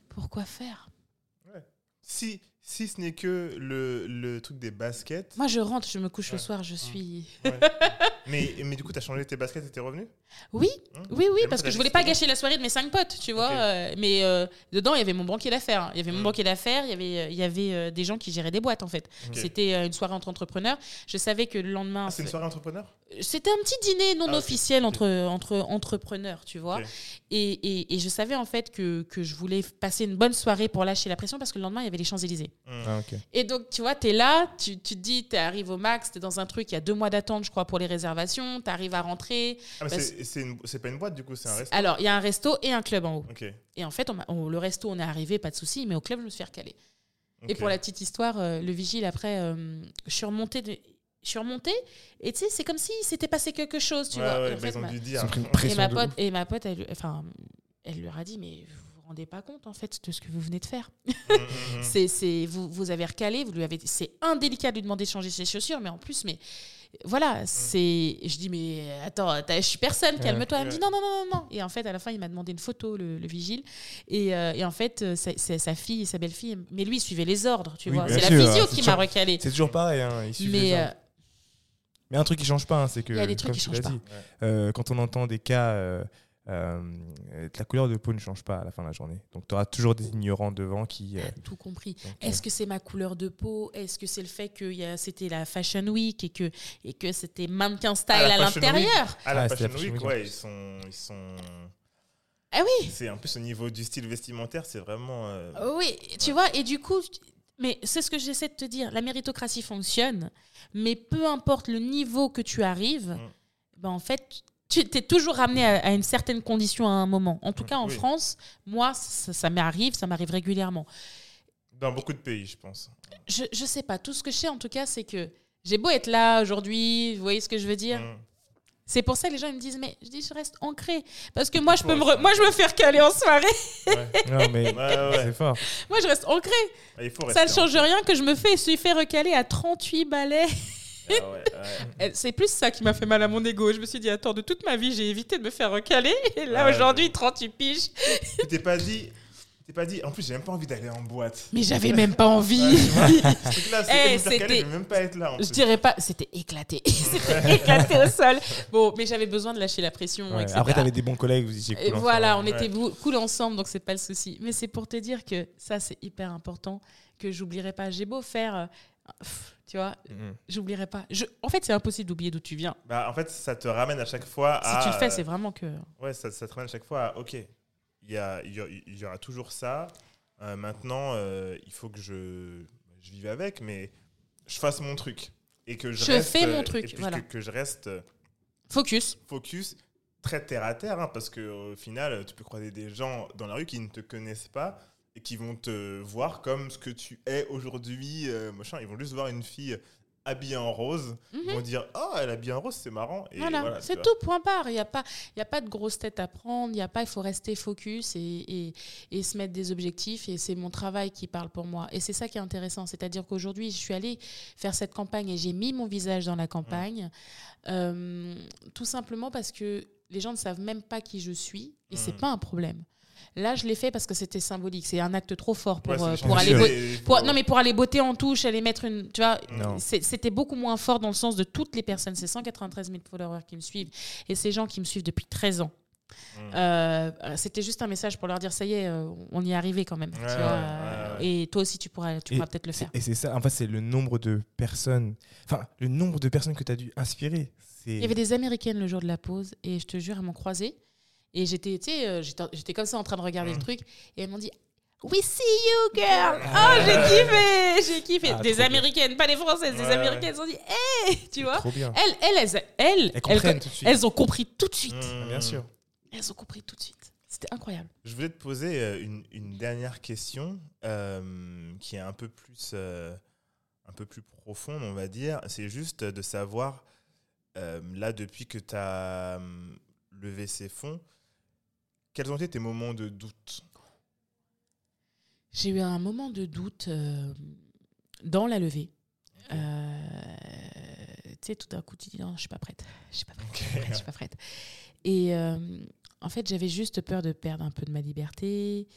Pourquoi faire? Si, si ce n'est que le, le truc des baskets. Moi, je rentre, je me couche le soir, je suis. Ouais. [laughs] mais, mais du coup, t'as changé tes baskets et t'es revenu Oui, Hein? Oui, oui, parce que je voulais pas gâcher la soirée de mes cinq potes, tu vois. Euh, mais euh, dedans, il y avait mon banquier d'affaires. Il y avait mon Mm. banquier d'affaires, il y avait, euh, il y avait euh, des gens qui géraient des boîtes, en fait. C'était une soirée entre entrepreneurs. Je savais que le lendemain. Ah, c'est une soirée entrepreneur? C'était un petit dîner non Ah, officiel entre, entre entrepreneurs, tu vois. Et, et, et je savais en fait que, que je voulais passer une bonne soirée pour lâcher la pression parce que le lendemain, il y avait les Champs-Élysées. Ah, ok. Et donc, tu vois, tu es là, tu, tu te dis, tu arrives au max, tu es dans un truc, il y a deux mois d'attente, je crois, pour les réservations, tu arrives à rentrer. Ah, c'est- c'est une- c'est pas une boîte, du coup, c'est un resto. Alors, il y a un resto et un club en haut. Et en fait, on m'a- on- le resto, on est arrivé, pas de souci, mais au club, je me suis fait recaler. Et pour la petite histoire, euh, le vigile, après, euh, je suis remontée. de- Je suis remontée et tu sais, c'est comme si s'était passé quelque chose, tu Ouais, vois. ouais, Et en fait, ils ont ma- dire. ont pris une et ma pote, et ma pote elle, enfin, elle leur a dit, mais vous vous rendez pas compte en fait de ce que vous venez de faire. [laughs] Mm, mm, mm. C'est, c'est, vous, vous avez recalé, vous lui avez, c'est indélicat de lui demander de changer ses chaussures, mais en plus, mais voilà, c'est. Je dis, mais attends, je suis personne, calme-toi. Elle me dit, non, non, non, non, non. Et en fait, à la fin, il m'a demandé une photo, le, le vigile. Et, euh, et en fait, euh, sa, sa- fille et sa belle-fille, mais lui, il suivait les ordres, tu Oui, vois. C'est la physio qui m'a recalé. C'est toujours pareil. Hein, suivent les Mais ordres. Mais un truc qui change pas, hein, c'est que Il y a des trucs comme qui tu l'as changent pas. dit, euh, quand on entend des cas, euh, euh, la couleur de peau ne change pas à la fin de la journée. Donc tu auras toujours des ignorants devant qui. euh, tout compris. donc, Est-ce que c'est ma couleur de peau? Est-ce que c'est le fait que y a- c'était la Fashion Week et que, et que c'était mannequin style à Fashion l'intérieur? Ah, la Ah, c'était Fashion la Fashion Week, ouais, ils sont. Ils sont... Ah oui C'est en plus au niveau du style vestimentaire, c'est vraiment. euh, Oui, tu vois, et du coup, mais c'est ce que j'essaie de te dire, la méritocratie fonctionne, mais peu importe le niveau que tu arrives, Mm. ben en fait, tu es toujours ramené à, à une certaine condition à un moment. En tout cas, en oui. France, moi, ça, ça m'arrive, ça m'arrive régulièrement. Dans beaucoup de pays, je pense. Je, je sais pas, tout ce que je sais en tout cas, c'est que j'ai beau être là aujourd'hui, vous voyez ce que je veux dire? Mm. C'est pour ça que les gens ils me disent, mais je dis, je reste ancré. Parce que moi, je peux me, re- moi, je me faire caler en soirée. Ouais. Non, mais Ouais, ouais, c'est fort. Moi, je reste ancré. Ah, Ça ne change rien que je me fais, je fait recaler à 38 balais. Ah ouais, ouais. [laughs] Euh, C'est plus ça qui m'a fait mal à mon ego. Je me suis dit, attends, de toute ma vie, j'ai évité de me faire recaler. Et là, Ouais, aujourd'hui, 38 piges. Tu t'es pas dit. T'es pas dit. En plus, j'ai même pas envie d'aller en boîte. Mais j'avais même pas [laughs] envie. Ouais, Eh, c'était- même pas être là. En Je plus. dirais pas, c'était éclaté. [laughs] c'était éclaté au sol. Bon, mais j'avais besoin de lâcher la pression. Ouais. etc. Après, t'avais des bons collègues, vous étiez Et cool voilà, on était cool ensemble, donc c'est pas le souci. Mais c'est pour te dire que ça, c'est hyper important, que j'oublierai pas. J'ai beau faire, euh, pff, tu vois, Mhm. j'oublierai pas. Je, en fait, c'est impossible d'oublier d'où tu viens. Bah, en fait, ça te ramène à chaque fois Si tu le fais, c'est vraiment que. Ouais, ça, ça te ramène à chaque fois à. Ok, il y, a, il y, a- il y aura toujours ça. Euh, maintenant, euh, il faut que je, je vive avec, mais je fasse mon truc. Et que je, Je reste, fais mon truc, et puis voilà. Que, que je reste euh, Focus. focus, très terre à terre, hein, parce qu'au final, tu peux croiser des gens dans la rue qui ne te connaissent pas et qui vont te voir comme ce que tu es aujourd'hui. euh, machin. Ils vont juste voir une fille habillée en rose. Mhm. vont dire Oh, elle est habillée en rose, c'est marrant. Et Voilà, c'est tout, point barre. Il n'y a, pas- il y a pas de grosse tête à prendre, il y a pas, il faut rester focus et, et, et se mettre des objectifs. Et c'est mon travail qui parle pour moi. Et c'est ça qui est intéressant. C'est-à-dire qu'aujourd'hui, je suis allée faire cette campagne et j'ai mis mon visage dans la campagne. euh, tout simplement parce que les gens ne savent même pas qui je suis et c'est Mhm. pas un problème. Là, je l'ai fait parce que c'était symbolique. C'est un acte trop fort pour, Ouais, euh, pour aller et- pour- non mais pour aller botter en touche, aller mettre une, tu vois, c'était beaucoup moins fort dans le sens de toutes les personnes. C'est 193 000 followers qui me suivent et ces gens qui me suivent depuis 13 ans. Mm. Euh, c'était juste un message pour leur dire ça y est, euh, on y est arrivé quand même. tu Ouais, vois, ouais, euh, ouais, ouais. Et toi aussi, tu pourras, tu pourras peut-être le faire. Et c'est ça, en fait, c'est le nombre de personnes, enfin, le nombre de personnes que tu as dû inspirer. Il y avait des Américaines le jour de la pause et je te jure, elles m'ont croisée et j'étais, tu sais, euh, j'étais, comme ça en train de regarder le truc et elles m'ont dit. We see you, girl! Oh, j'ai kiffé! J'ai kiffé! Ah, des bien. Américaines, pas des Françaises, des Ouais, Américaines, elles ont dit, hey! Tu vois? Trop bien. Elles, elles, elles, elles, Elles elles ont compris tout de suite. Mm. Bien sûr. Elles ont compris tout de suite. C'était incroyable. Je voulais te poser euh, une, une dernière question euh, qui est un peu plus euh, un peu plus profonde, on va dire. C'est juste de savoir euh, là depuis que tu as levé ces fonds, quels ont été tes moments de doute J'ai eu un moment de doute euh, dans la levée. Euh, tu sais, tout d'un coup, tu dis non, je suis pas prête. Je suis pas prête. Je suis pas prête. Et euh, en fait, j'avais juste peur de perdre un peu de ma liberté.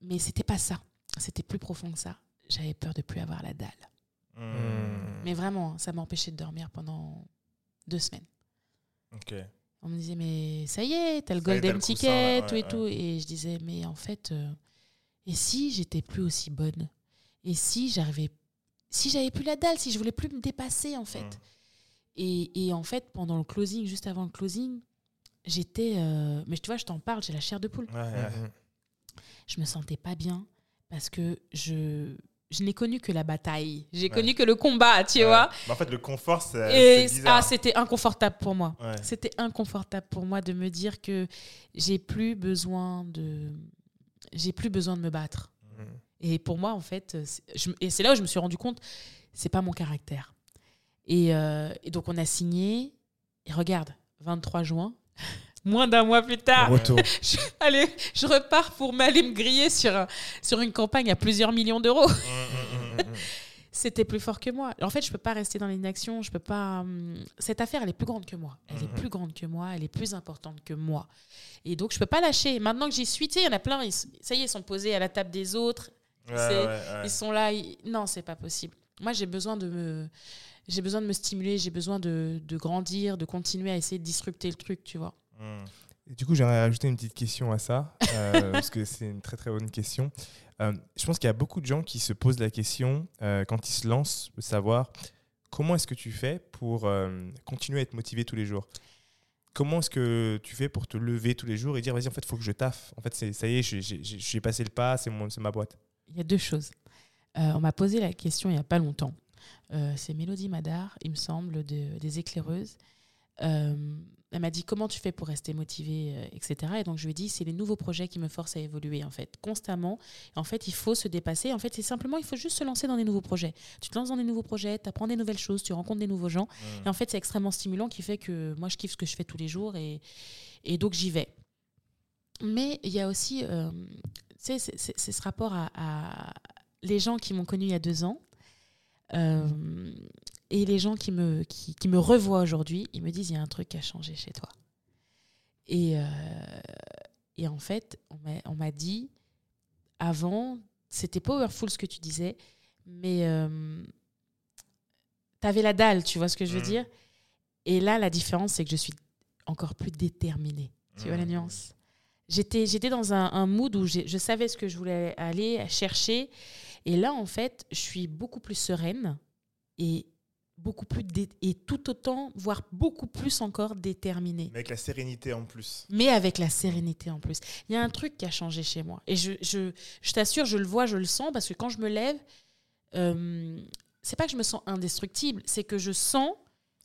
Mais c'était pas ça. C'était plus profond que ça. j'avais peur de plus avoir la dalle. Hmm. Mais vraiment, ça m'a empêché de dormir pendant deux semaines. Ok. On me disait, mais ça y est, t'as le Ça est, golden le ticket, tout ouais, et tout. Et je disais, mais en fait, euh, et si j'étais plus aussi bonne? Et si j'arrivais, si j'avais plus la dalle, si je voulais plus me dépasser, en fait? Mm. et, et en fait, pendant le closing, juste avant le closing, j'étais. euh, mais tu vois, je t'en parle, j'ai la chair de poule. Ouais. Je me sentais pas bien parce que je. Je n'ai connu que la bataille. J'ai Ouais. connu que le combat, tu Ouais. vois. Bah, en fait, le confort, c'est ah, c'était inconfortable pour moi. Ouais. C'était inconfortable pour moi de me dire que j'ai plus besoin de j'ai plus besoin de me battre. Mhm. Et pour moi en fait, je- et c'est là où je me suis rendu compte c'est pas mon caractère. Et, euh, et donc on a signé et regarde, 23 juin, moins d'un mois plus tard, Retour. [laughs] je, allez, je repars pour m'aller me griller sur, un- sur une campagne à plusieurs millions d'euros. Mhm, mhm, mhm. C'était plus fort que moi. En fait, je peux pas rester dans l'inaction. Je peux pas. hum, Cette affaire, elle est plus grande que moi. Elle est plus grande que moi. Elle est plus importante que moi. Et donc, je peux pas lâcher. Maintenant que j'y suis, il y en a plein. ils ça y est, ils sont posés à la table des autres. Ouais, C'est- ouais, ouais. Ils sont là. ils- Non, c'est pas possible. Moi, j'ai besoin de me. J'ai besoin de me stimuler. J'ai besoin de, de grandir, de continuer à essayer de disrupter le truc, tu vois. Et du coup, j'aimerais rajouter une petite question à ça, euh, [laughs] parce que c'est une très très bonne question. Euh, je pense qu'il y a beaucoup de gens qui se posent la question, euh, quand ils se lancent, de savoir comment est-ce que tu fais pour continuer à être motivé tous les jours? Comment est-ce que tu fais pour te lever tous les jours et dire, vas-y, en fait, il faut que je taffe. En fait, c'est- ça y est, j'ai- passé le pas, c'est ma boîte. Il y a deux choses. On m'a posé la question il n'y a pas longtemps. Euh, c'est Mélodie Madar, il me semble, de- des éclaireuses. Euh, elle m'a dit comment tu fais pour rester motivée, euh, etc. Et donc je lui ai dit c'est les nouveaux projets qui me forcent à évoluer en fait, constamment. En fait, il faut se dépasser. En fait, c'est simplement il faut juste se lancer dans des nouveaux projets. Tu te lances dans des nouveaux projets, tu apprends des nouvelles choses, tu rencontres des nouveaux gens. Et en fait, c'est extrêmement stimulant qui fait que moi, je kiffe ce que je fais tous les jours et, et donc j'y vais. Mais il y a aussi, euh, tu sais, c'est- ce rapport à, à les gens qui m'ont connu il y a deux ans euh, et les gens qui me, qui, qui me revoient aujourd'hui. Ils me disent il y a un truc qui a changé chez toi. Et, euh, et en fait, on m'a- dit avant, c'était powerful ce que tu disais, mais euh, t'avais la dalle, tu vois ce que je veux Mhm. dire? Et là, la différence, c'est que je suis encore plus déterminée. Tu vois la Mhm. nuance? J'étais j'étais dans un, un mood où je savais ce que je voulais aller chercher. Et là, en fait, je suis beaucoup plus sereine et beaucoup plus et tout autant, voire beaucoup plus encore déterminée. Mais avec la sérénité en plus. Mais avec la sérénité en plus. Il y a un truc qui a changé chez moi. Et je, je, je t'assure, je le vois, je le sens, parce que quand je me lève, euh, c'est pas que je me sens indestructible, c'est que je sens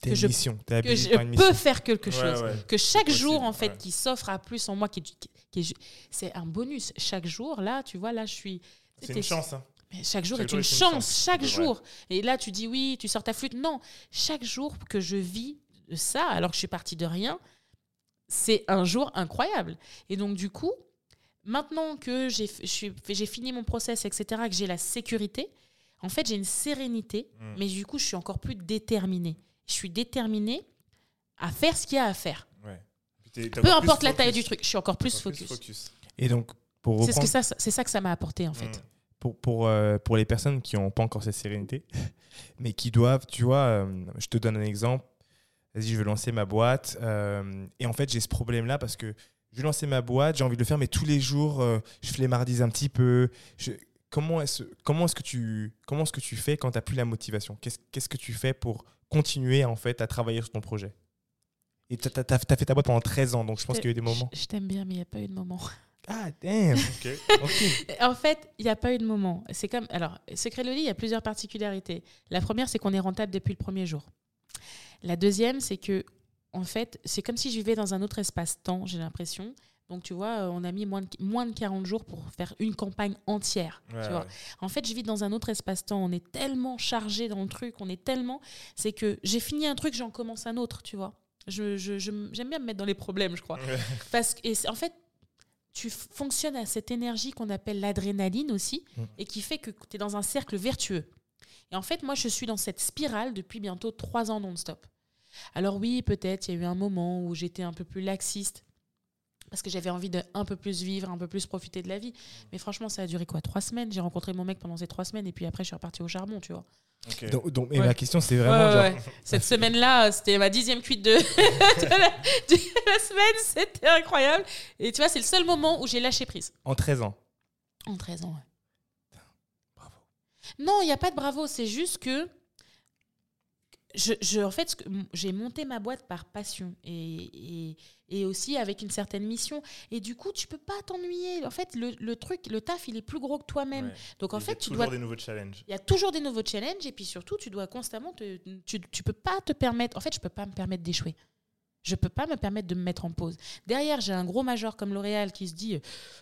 Que une je- mission, que peux mission. faire quelque chose. ouais. Que chaque possible, jour, en fait, ouais. qui s'offre à plus en moi, qui, qui- qui est- c'est un bonus. Chaque jour, là, tu vois, là, je suis. C'est une chance. Hein. Mais chaque jour Chaque est jour une est chance, chance, chaque jour. Et là, tu dis oui, tu sors ta flûte. Non, chaque jour que je vis de ça, alors que je suis partie de rien, c'est un jour incroyable. Et donc, du coup, maintenant que j'ai fini mon process, etc., que j'ai la sécurité, en fait, j'ai une sérénité, Mm. mais du coup, je suis encore plus déterminée. Je suis déterminée à faire ce qu'il y a à faire. Ouais. Peu importe la taille du truc, je suis encore plus Encore focus. Et donc, pour C'est ce ça, c'est ça que ça m'a apporté, en fait. Mhm. Pour, pour, euh, pour les personnes qui n'ont pas encore cette sérénité, [laughs] mais qui doivent, tu vois, euh, je te donne un exemple. Vas-y, je veux lancer ma boîte. euh, et en fait, j'ai ce problème-là parce que je veux lancer ma boîte, j'ai envie de le faire, mais tous les jours, je flemmardise un petit peu. Je- comment est-ce comment est-ce que, tu- comment est-ce que tu fais quand tu n'as plus la motivation? Qu'est-ce qu'est-ce que tu fais pour continuer en fait, à travailler sur ton projet? Et tu as, fait ta boîte pendant 13 ans, donc je pense qu'il y a eu des moments. Je, je t'aime bien, mais il n'y a pas eu de moment. Ah, damn [laughs] Ok. Ok. En fait, il n'y a pas eu de moment. C'est comme. Alors, Secret Loli, il y a plusieurs particularités. La première, c'est qu'on est rentable depuis le premier jour. La deuxième, c'est que, en fait, c'est comme si je vivais dans un autre espace-temps, j'ai l'impression. Donc, tu vois, on a mis moins de, moins de 40 jours pour faire une campagne entière. Ouais, tu vois. ouais. En fait, je vis dans un autre espace-temps. On est tellement chargé dans le truc, on est tellement. C'est que j'ai fini un truc, j'en commence un autre, tu vois. Je, je- je- j'aime bien me mettre dans les problèmes, je crois. Ouais. Parce que, et en fait, tu fonctionnes à cette énergie qu'on appelle l'adrénaline aussi, Mm. et qui fait que tu es dans un cercle vertueux. Et en fait, moi, je suis dans cette spirale depuis bientôt trois ans non-stop. Alors oui, peut-être, il y a eu un moment où j'étais un peu plus laxiste. parce que j'avais envie de un peu plus vivre, un peu plus profiter de la vie. Mais franchement, ça a duré quoi Trois semaines? J'ai rencontré mon mec pendant ces trois semaines et puis après, je suis repartie au charbon, tu vois. Ok. Donc, donc- et Ouais. ma question, c'est vraiment ouais, genre. ouais. Cette semaine-là, c'était ma dixième cuite de, [laughs] de la, de la semaine. C'était incroyable. Et tu vois, c'est le seul moment où j'ai lâché prise. En 13 ans. En 13 ans, ouais. Non, il n'y a pas de bravo. C'est juste que. Je, je- en fait, j'ai monté ma boîte par passion et, et, et aussi avec une certaine mission. Et du coup, tu peux pas t'ennuyer. En fait, le, le truc, le taf, il est plus gros que toi-même. Ouais. Donc, en Il y a fait, tu toujours dois des nouveaux challenges. il y a toujours des nouveaux challenges et puis surtout, tu dois constamment te. Tu, tu peux pas te permettre. En fait, je peux pas me permettre d'échouer. Je peux pas me permettre de me mettre en pause. Derrière, j'ai un gros major comme L'Oréal qui se dit euh,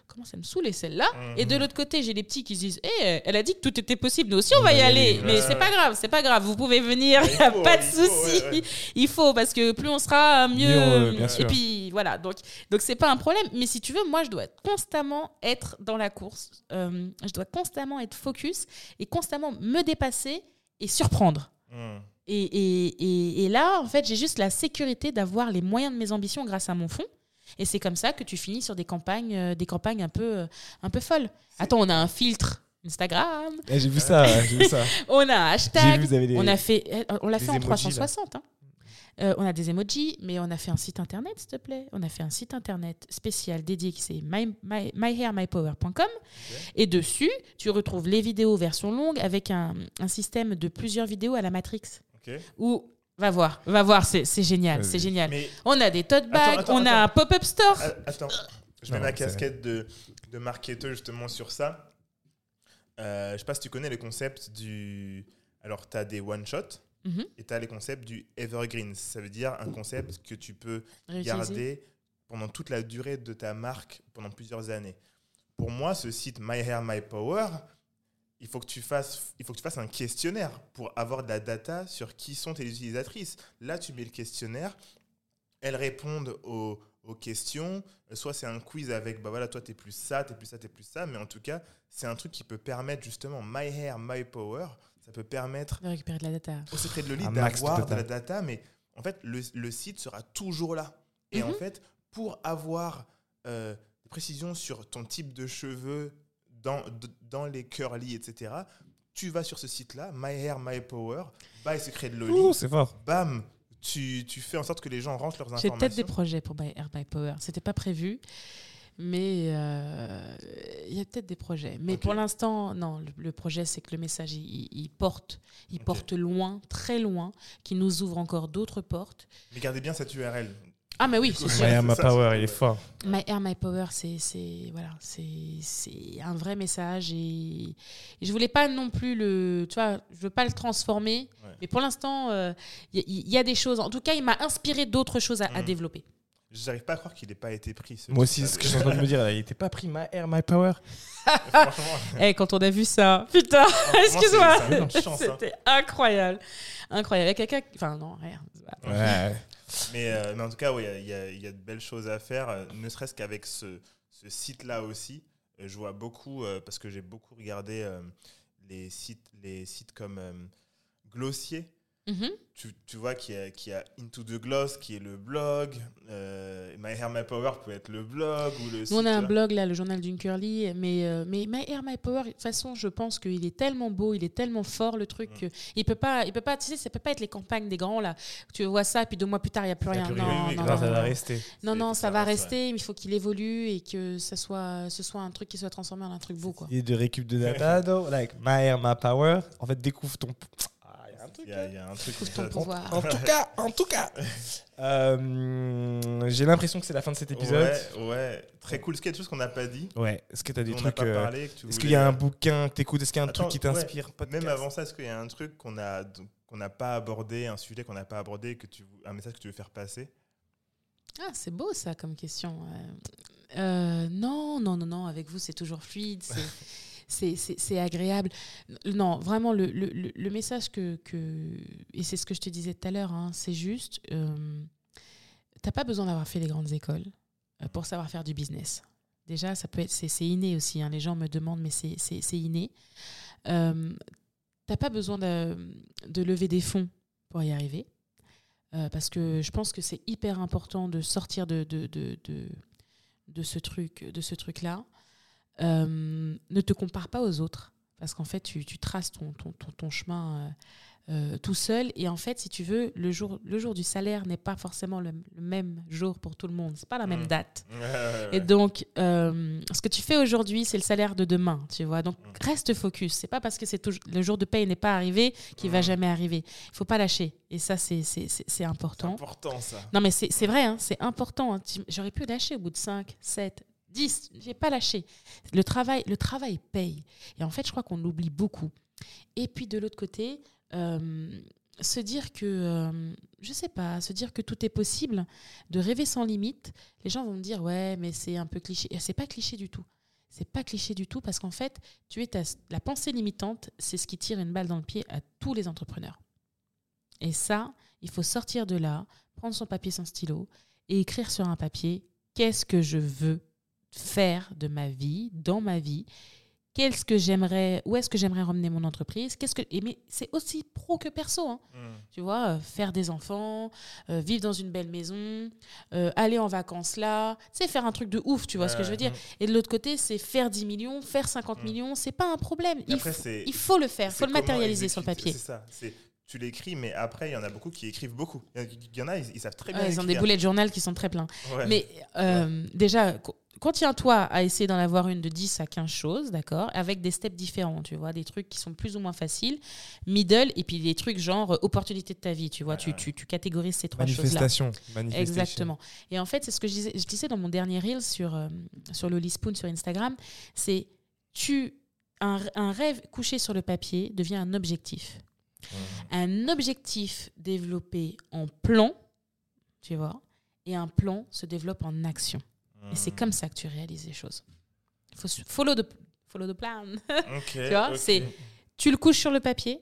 comment ça me saoulait celle-là. Et de l'autre côté, j'ai les petits qui se disent Eh, elle a dit que tout était possible, nous aussi on va y aller. Mais Ouais. c'est pas grave, c'est pas grave, vous pouvez venir, il [laughs] n'y a faut, pas de souci. ouais, ouais. Il faut parce que plus on sera, mieux. Et puis voilà, donc donc c'est pas un problème. Mais si tu veux, moi je dois constamment être dans la course. Euh, je dois constamment être focus et constamment me dépasser et surprendre. Hmm. Et, et, et, et là, en fait, j'ai juste la sécurité d'avoir les moyens de mes ambitions grâce à mon fonds. Et c'est comme ça que tu finis sur des campagnes, euh, des campagnes un peu, euh, un peu folles. Attends, on a un filtre Instagram, Eh, j'ai vu ça, ouais, j'ai vu ça. [laughs] on a un hashtag, vu, des. on a fait, euh, on l'a fait en emojis, là. 360. hein. Euh, on a des emojis, mais on a fait un site internet, s'il te plaît. On a fait un site internet spécial dédié qui c'est my, my- myhairmypower.com. Et dessus, tu retrouves les vidéos version longue avec un, un système de plusieurs vidéos à la Matrix. Ok. Ou va voir, va voir, c'est génial, c'est génial. Mais On a des tote bags, attends, on a attends. un pop-up store. a- attends, je mets ma casquette de, de marketeur justement sur ça. Euh, je sais pas si tu connais le concept du. Alors, tu as des one-shot Mhm. et tu as les concepts du evergreen. Ça veut dire un concept que tu peux Réutiliser. garder pendant toute la durée de ta marque pendant plusieurs années. Pour moi, ce site My Hair My Power, il faut que tu fasses, il faut que tu fasses un questionnaire pour avoir de la data sur qui sont tes utilisatrices. Là, tu mets le questionnaire, elles répondent aux, aux questions. Euh, Soit c'est un quiz avec, bah voilà, toi t'es plus ça, t'es plus ça, t'es plus ça. Mais en tout cas, c'est un truc qui peut permettre justement My Hair My Power. Ça peut permettre De récupérer de la data. au secret de Loli de d'avoir de la data, mais en fait, le, le site sera toujours là. Et en Mhm. fait, pour avoir euh, des précisions sur ton type de cheveux dans, d- dans les curly, etc., tu vas sur ce site-là, My Hair, My Power, by Secret de Loli, Ouh, c'est fort. bam, tu, tu fais en sorte que les gens rentrent leurs J'ai informations. peut-être des projets pour My Air by Power. C'était pas prévu, mais euh, il y a peut-être des projets. Mais pour l'instant, non. Le, le projet, c'est que le message, il, il- porte, il porte loin, très loin, qui nous ouvre encore d'autres portes. Mais gardez bien cette URL. Ah, mais oui, c'est sûr. Ouais, ma ça, power, c'est- il est fort. My Air, My Power, c'est c'est- voilà, c'est c'est un vrai message et, et je voulais pas non plus le, tu vois, je veux pas le transformer, Ouais. mais pour l'instant, euh, il y, il y a des choses. En tout cas, il m'a inspiré d'autres choses à, à Mhm. développer. J'arrive pas à croire qu'il n'ait pas été pris. Moi aussi, ce que je suis en train de me dire, là, il était pas pris My Air, My Power. Franchement, [laughs] Eh, quand on a vu ça, putain, c'est- excuse-moi, hein. c'était incroyable, incroyable. Avec quelqu'un, qui- enfin non, rien. Ouais. Mais, euh, mais en tout cas, il y, a- y a de belles choses à faire, euh, ne serait-ce qu'avec ce, ce site-là aussi. Euh, je vois beaucoup, parce que j'ai beaucoup regardé les, sites, les sites comme euh, Mhm. Tu, tu vois qu'il y, y a Into the Gloss qui est le blog. euh, My Hair My Power peut être le blog ou le. Nous, on a un blog là, le journal d'une curly, mais euh, mais My Air My Power. De toute façon, je pense qu'il est tellement beau, il est tellement fort le truc. Mm. il peut pas, il peut pas. Tu sais, ça peut pas être les campagnes des grands là. Tu vois ça, puis deux mois plus tard, il y a plus rien. plus non, non, ça va rester. Non, non, ça va rester, mais il faut qu'il évolue et que ça soit, ce soit un truc qui soit transformé en un truc beau, quoi. Et de récup de data, like My Air, My Power. En fait, découvre ton. Ah, il y a un truc. Il y a, il y a un truc. Découvre ton pouvoir. En tout cas, en tout cas. [laughs] Euh, J'ai l'impression que c'est la fin de cet épisode. Ouais, ouais, très cool. Est-ce qu'il y a des choses qu'on n'a pas dit Ouais. Est-ce que tu as des on trucs. euh, Est-ce voulais- qu'il y a un bouquin que t'écoutes Est-ce qu'il y a un Attends, truc qui t'inspire ouais. Même avant ça, est-ce qu'il y a un truc qu'on a qu'on n'a pas abordé, un sujet qu'on n'a pas abordé, que tu un message que tu veux faire passer Ah, c'est beau ça comme question. Euh, euh, non, non, non, non. Avec vous, c'est toujours fluide. [laughs] c'est- agréable. Non, vraiment, le, le, le- message que, que. Et c'est ce que je te disais tout à l'heure, hein, c'est juste. Euh, T'as pas besoin d'avoir fait les grandes écoles euh, pour savoir faire du business. Déjà, ça peut être, c'est inné aussi. hein. Les gens me demandent, mais c'est inné. Euh, T'as pas besoin de, de lever des fonds pour y arriver. Euh, parce que je pense que c'est hyper important de sortir de, de, de, de, ce truc, de ce truc-là, euh, ne te compare pas aux autres. Parce qu'en fait, tu, tu traces ton, ton, ton, ton chemin euh, euh, tout seul. Et en fait, si tu veux, le jour, le jour du salaire n'est pas forcément le, le même jour pour tout le monde. C'est pas la même Mm. date. Et donc, euh, ce que tu fais aujourd'hui, c'est le salaire de demain, tu vois. Donc, Mm. reste focus. C'est pas parce que c'est toujours- le jour de paye n'est pas arrivé qu'il va Mm. jamais arriver. Il faut pas lâcher. Et ça, c'est c'est- c'est- important. important ça. Non, mais c'est vrai, hein, c'est important. hein. J'aurais pu lâcher au bout de 5, 7, 10. J'ai pas lâché. Le travail, le travail paye. Et en fait, je crois qu'on l'oublie beaucoup. Et puis, de l'autre côté, euh, se dire que, euh, je sais pas, se dire que tout est possible, de rêver sans limite, les gens vont me dire, ouais, mais c'est un peu cliché. C'est pas cliché du tout. C'est pas cliché du tout parce qu'en fait, tu es la pensée limitante, c'est ce qui tire une balle dans le pied à tous les entrepreneurs. Et ça, il faut sortir de là, prendre son papier, son stylo et écrire sur un papier qu'est-ce que je veux faire de ma vie, dans ma vie, qu'est-ce que j'aimerais, où est-ce que j'aimerais ramener mon entreprise, qu'est-ce que, et mais c'est aussi pro que perso, hein. Mm. tu vois, euh, faire des enfants, euh, vivre dans une belle maison, euh, aller en vacances là, sais, faire un truc de ouf, tu vois ce que je veux dire. Et de l'autre côté, c'est faire 10 millions, faire 50 Mm. millions, c'est pas un problème. Il, après, faut, c'est- il faut le faire, il C'est faut le matérialiser sur le papier. C'est ça. C'est tu l'écris, mais après il y en a beaucoup qui écrivent beaucoup. Il y en a- ils, ils savent très bien. Ouais, ils ont des boulets de journal qui sont très pleins. Ouais. Mais euh, déjà, Contiens-toi à essayer d'en avoir une de 10 à 15 choses, d'accord Avec des steps différents, tu vois, des trucs qui sont plus ou moins faciles, middle, et puis des trucs genre euh, opportunité de ta vie, tu vois, tu, tu, tu catégorises ces trois choses-là. Manifestation. manifestation. Exactement. Et en fait, c'est ce que je disais, je disais dans mon dernier reel sur, euh, sur Loli Spoon sur Instagram, c'est tu un, un rêve couché sur le papier devient un objectif. Un objectif développé en plan, tu vois, et un plan se développe en action. Et c'est comme ça que tu réalises les choses. Faut follow the, follow the plan. [laughs] Tu vois, c'est tu le couches sur le papier,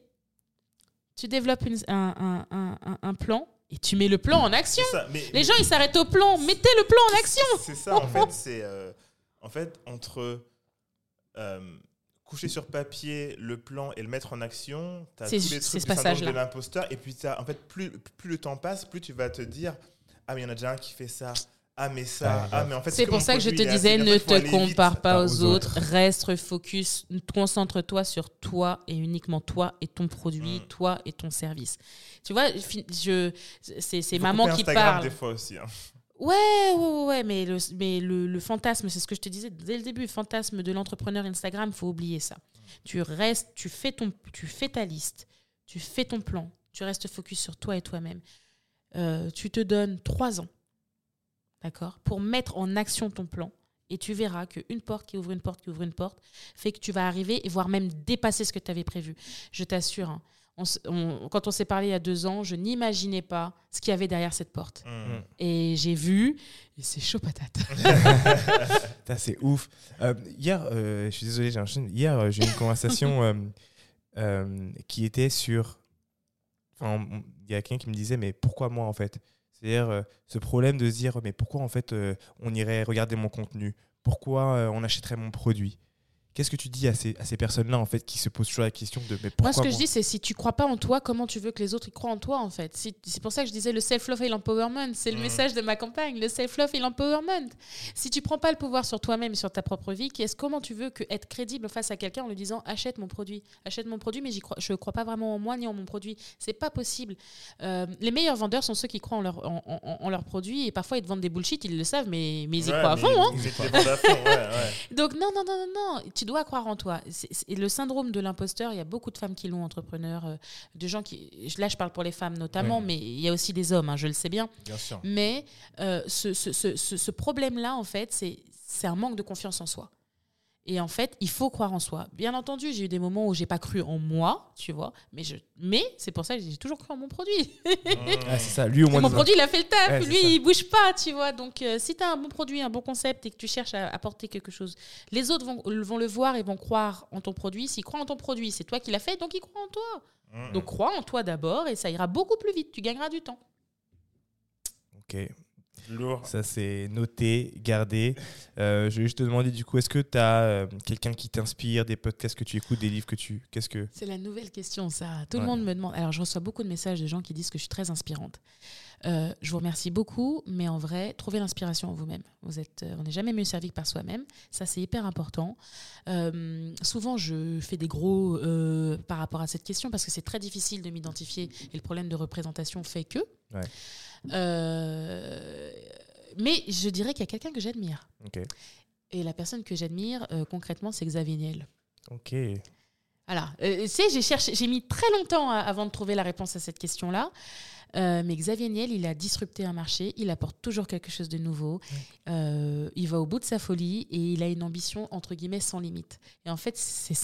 tu développes une- un, un- un- plan et tu mets le plan en action. C'est ça, mais- Les gens, ils s'arrêtent au plan. Mettez le plan en action. C'est ça, en fait, [laughs] c'est euh, en fait entre euh, coucher sur papier le plan et le mettre en action, tu as tous les trucs du syndrome de l'imposteur et puis t'as- en fait plus plus le temps passe, plus tu vas te dire ah mais il y en a déjà un qui fait ça. Ah mais ça, ah mais en fait C'est pour ça que je te disais, ne te compare pas aux aux autres. Reste focus. Concentre-toi sur toi et uniquement toi et ton produit, Mm. toi et ton service. Tu vois, je, c'est maman qui Instagram parle. des fois aussi. hein. Ouais, ouais, ouais, ouais, mais le, mais le, le fantasme, c'est ce que je te disais dès le début, le fantasme de l'entrepreneur Instagram, faut oublier ça. Tu restes, tu fais, ton, tu fais ta liste, tu fais ton plan, tu restes focus sur toi et toi-même. Euh, tu te donnes trois ans, d'accord, pour mettre en action ton plan. Et tu verras qu'une porte qui ouvre une porte qui ouvre une porte fait que tu vas arriver et voire même dépasser ce que tu avais prévu. Je t'assure. hein. On s- on- quand on s'est parlé il y a deux ans, je n'imaginais pas ce qu'il y avait derrière cette porte. Mm. Et j'ai vu, et c'est chaud patate. [laughs] C'est ouf. Euh, hier, euh, je suis désolé, j'ai enchaîné. Hier, euh, j'ai eu une [laughs] conversation euh, euh, qui était sur. Enfin, il y a quelqu'un qui me disait, mais pourquoi moi en fait? C'est-à-dire euh, ce problème de se dire, mais pourquoi en fait euh, on irait regarder mon contenu? Pourquoi euh, on achèterait mon produit? Qu'est-ce que tu dis à ces, à ces personnes-là en fait qui se posent toujours la question de, mais pourquoi Moi, ce que je dis, c'est si tu crois pas en toi, comment tu veux que les autres y croient en toi, en fait? Si- C'est pour ça que je disais le self-love et l'empowerment. C'est le Mm. message de ma campagne, le self-love et l'empowerment. Si tu prends pas le pouvoir sur toi-même et sur ta propre vie, comment tu veux que être crédible face à quelqu'un en lui disant achète mon produit, achète mon produit, mais j'y crois, je crois pas vraiment en moi ni en mon produit. C'est pas possible. Euh, les meilleurs vendeurs sont ceux qui croient en leur, en, en- en leur produit et parfois ils te vendent des bullshit, ils le savent, mais, mais ils y Ouais, croient à fond. Hein. Ils étaient vendus à fond, ouais, ouais. [laughs] Donc non, non, non, non, non, tu dois croire en toi. Le syndrome de l'imposteur, il y a beaucoup de femmes qui l'ont, entrepreneurs, euh, de gens qui... Là, je parle pour les femmes notamment, mais il y a aussi des hommes, hein, je le sais bien. Bien sûr. Mais euh, ce, ce- ce- ce- ce problème-là, en fait, c'est un manque de confiance en soi. Et en fait, il faut croire en soi. Bien entendu, j'ai eu des moments où j'ai pas cru en moi, tu vois, mais, je... mais c'est pour ça que j'ai toujours cru en mon produit. Ah, c'est ça, lui au moins. Mon produit, il a fait le taf. Ouais, Lui, il bouge pas, tu vois. Donc, euh, si tu as un bon produit, un bon concept et que tu cherches à apporter quelque chose, les autres vont, vont le voir et vont croire en ton produit. S'ils croient en ton produit, c'est toi qui l'as fait, donc ils croient en toi. Mm. Donc, crois en toi d'abord et ça ira beaucoup plus vite. Tu gagneras du temps. Ok. Lourd. Ça, c'est noté, gardé. Euh, je vais juste te demander, du coup, est-ce que tu as quelqu'un qui t'inspire, des podcasts que tu écoutes, des livres que tu. Qu'est-ce que? C'est la nouvelle question, ça. Tout Ouais. le monde me demande. Alors, je reçois beaucoup de messages de gens qui disent que je suis très inspirante. Euh, je vous remercie beaucoup, mais en vrai, trouvez l'inspiration en vous-même. Vous êtes, euh, on n'est jamais mieux servi que par soi-même. Ça, c'est hyper important. Euh, souvent, je fais des gros euh, par rapport à cette question parce que c'est très difficile de m'identifier et le problème de représentation fait que. Ouais. Euh, mais je dirais qu'il y a quelqu'un que j'admire. Et la personne que j'admire, euh, concrètement, c'est Xavier Niel. Ok. Voilà. Euh, tu sais, j'ai cherché, j'ai mis très longtemps à- avant de trouver la réponse à cette question-là. Euh, mais Xavier Niel, il a disrupté un marché, il apporte toujours quelque chose de nouveau, Euh, il va au bout de sa folie et il a une ambition entre guillemets sans limite. Et en fait,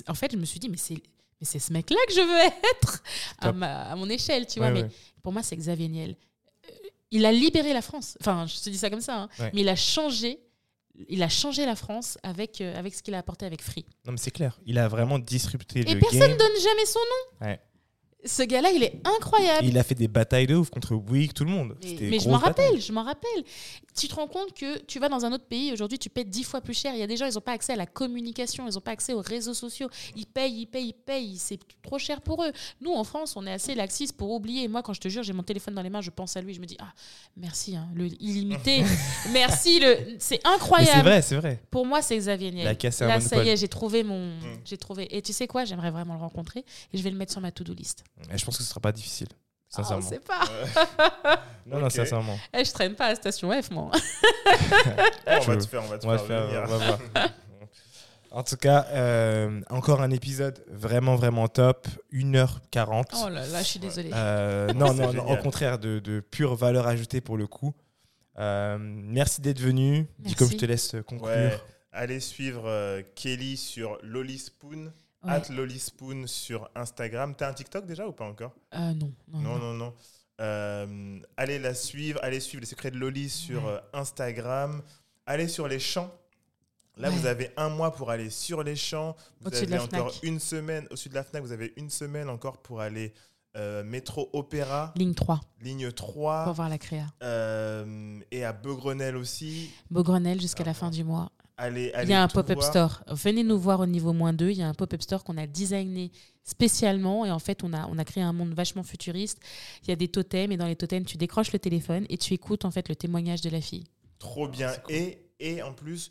en fait, je me suis dit mais c'est, mais c'est ce mec-là que je veux être à, ma- à mon échelle, tu Ouais, vois. ouais. Mais pour moi, c'est Xavier Niel. Il a libéré la France. Enfin, je te dis ça comme ça, hein. Ouais. mais il a changé. Il a changé la France avec, euh, avec ce qu'il a apporté avec Free. Non, mais c'est clair. Il a vraiment disrupté Et le personne game. ne donne jamais son nom. Ouais. Ce gars-là, il est incroyable. Il a fait des batailles de ouf contre Bouygues, tout le monde. Mais, je m'en rappelle, je m'en rappelle. Tu te rends compte que tu vas dans un autre pays, aujourd'hui tu payes dix fois plus cher. Il y a des gens, ils n'ont pas accès à la communication, ils n'ont pas accès aux réseaux sociaux. Ils payent, ils payent, ils payent. C'est trop cher pour eux. Nous, en France, on est assez laxiste pour oublier. Moi, quand je te jure, j'ai mon téléphone dans les mains, je pense à lui, je me dis, ah, merci, hein, le illimité. [laughs] merci, le... c'est Mais c'est incroyable. vrai, c'est vrai. Pour moi, c'est Xavier Niel. Là, ça y est, j'ai trouvé mon. J'ai trouvé. Et tu sais quoi, j'aimerais vraiment le rencontrer et je vais le mettre sur ma to-do list. Et je pense que ce sera pas difficile. Ah, on Sincèrement. sait pas. [laughs] non, non, Ok. sincèrement. Eh, je traîne pas à la station F, moi. [laughs] on va te faire, on va te On va faire, le faire, venir. on va voir. [laughs] En tout cas, euh, encore un épisode vraiment, vraiment top. 1h40. Oh là là, je suis désolée. Euh, non, non, non, au contraire, de, de pure valeur ajoutée pour le coup. Euh, merci d'être venu. Dis comme je te laisse conclure. Ouais. Allez suivre euh, Kelly sur Lolispoon, Ouais. at Lolispoon sur Instagram. T'as un TikTok déjà ou pas encore? Euh, non, non, Non, non. Euh, allez la suivre, allez suivre les secrets de Loli sur Ouais. euh, Instagram. Allez sur les champs. Là, Ouais. vous avez un mois pour aller sur les champs. Vous de avez encore Fnac. une semaine au-dessus de la Fnac. Vous avez une semaine encore pour aller euh, métro Opéra, Ligne 3, ligne pour 3, voir la créa. euh, et à Beugrenelle aussi. Beaugrenelle jusqu'à la Ah, fin du mois. Allez, Il allez y a un pop-up store. Venez nous voir au niveau moins 2. Il y a un pop-up store qu'on a designé spécialement. Et en fait, on a, on a créé un monde vachement futuriste. Il y a des totems. Et dans les totems, tu décroches le téléphone et tu écoutes en fait le témoignage de la fille. Trop bien. Et, et en plus,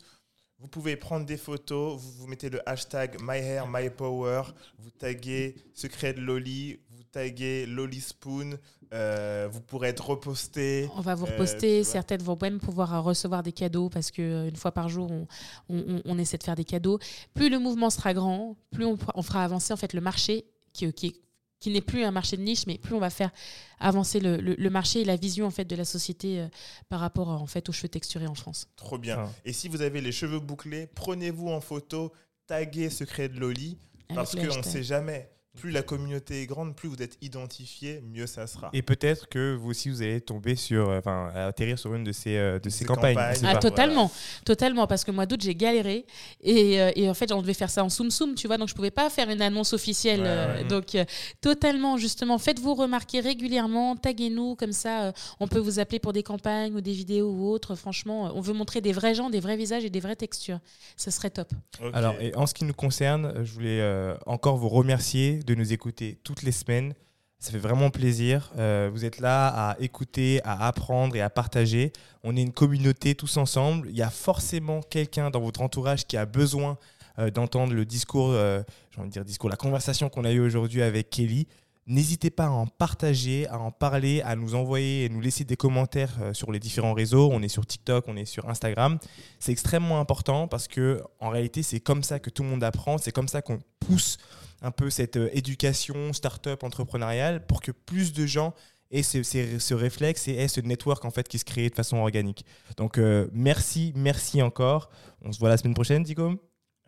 vous pouvez prendre des photos, vous, vous mettez le hashtag MyHairMyPower, vous taguez Secret de Loli, vous taguez Lolispoon, euh, vous pourrez être reposté. On va vous Euh, reposter. vois. Certaines vont même pouvoir euh, recevoir des cadeaux parce que euh, une fois par jour, on, on- on- on essaie de faire des cadeaux. Plus le mouvement sera grand, plus on, on fera avancer en fait le marché qui, qui, qui n'est plus un marché de niche, mais plus on va faire avancer le, le- le marché et la vision en fait de la société euh, par rapport en fait aux cheveux texturés en France. Trop bien. Ah. Et si vous avez les cheveux bouclés, prenez-vous en photo, taguez Secret de Loli, parce qu'on ne sait jamais. Plus la communauté est grande, plus vous êtes identifié, mieux ça sera. Et peut-être que vous aussi, vous allez tomber sur, euh, enfin, atterrir sur une de ces, euh, de ces Ces campagnes. Ah, totalement, totalement, parce que mois d'août, j'ai galéré. Et, euh, et en fait, on devait faire ça en soum soum, tu vois, donc je pouvais pas faire une annonce officielle. Ouais, euh, ouais. donc, totalement, justement, faites-vous remarquer régulièrement, taguez-nous, comme ça, on peut vous appeler pour des campagnes ou des vidéos ou autres. Franchement, on veut montrer des vrais gens, des vrais visages et des vraies textures. Ce serait top. Alors, et en ce qui nous concerne, je voulais encore vous remercier de nous écouter toutes les semaines. Ça fait vraiment plaisir. Euh, vous êtes là à écouter, à apprendre et à partager. On est une communauté tous ensemble. Il y a forcément quelqu'un dans votre entourage qui a besoin euh, d'entendre le discours, euh, j'ai envie de dire discours, la conversation qu'on a eue aujourd'hui avec Kelly. N'hésitez pas à en partager, à en parler, à nous envoyer et nous laisser des commentaires euh, sur les différents réseaux. On est sur TikTok, on est sur Instagram. C'est extrêmement important parce que en réalité, c'est comme ça que tout le monde apprend. C'est comme ça qu'on pousse un peu cette euh, éducation start-up entrepreneuriale pour que plus de gens aient ce, réflexe et aient ce network en fait qui se crée de façon organique. Donc euh, merci, merci encore. On se voit la semaine prochaine, Ticom.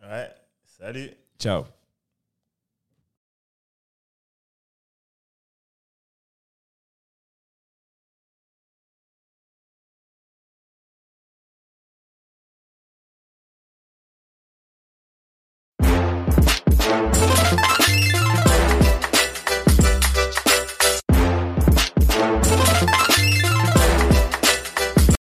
Ouais, salut. Ciao.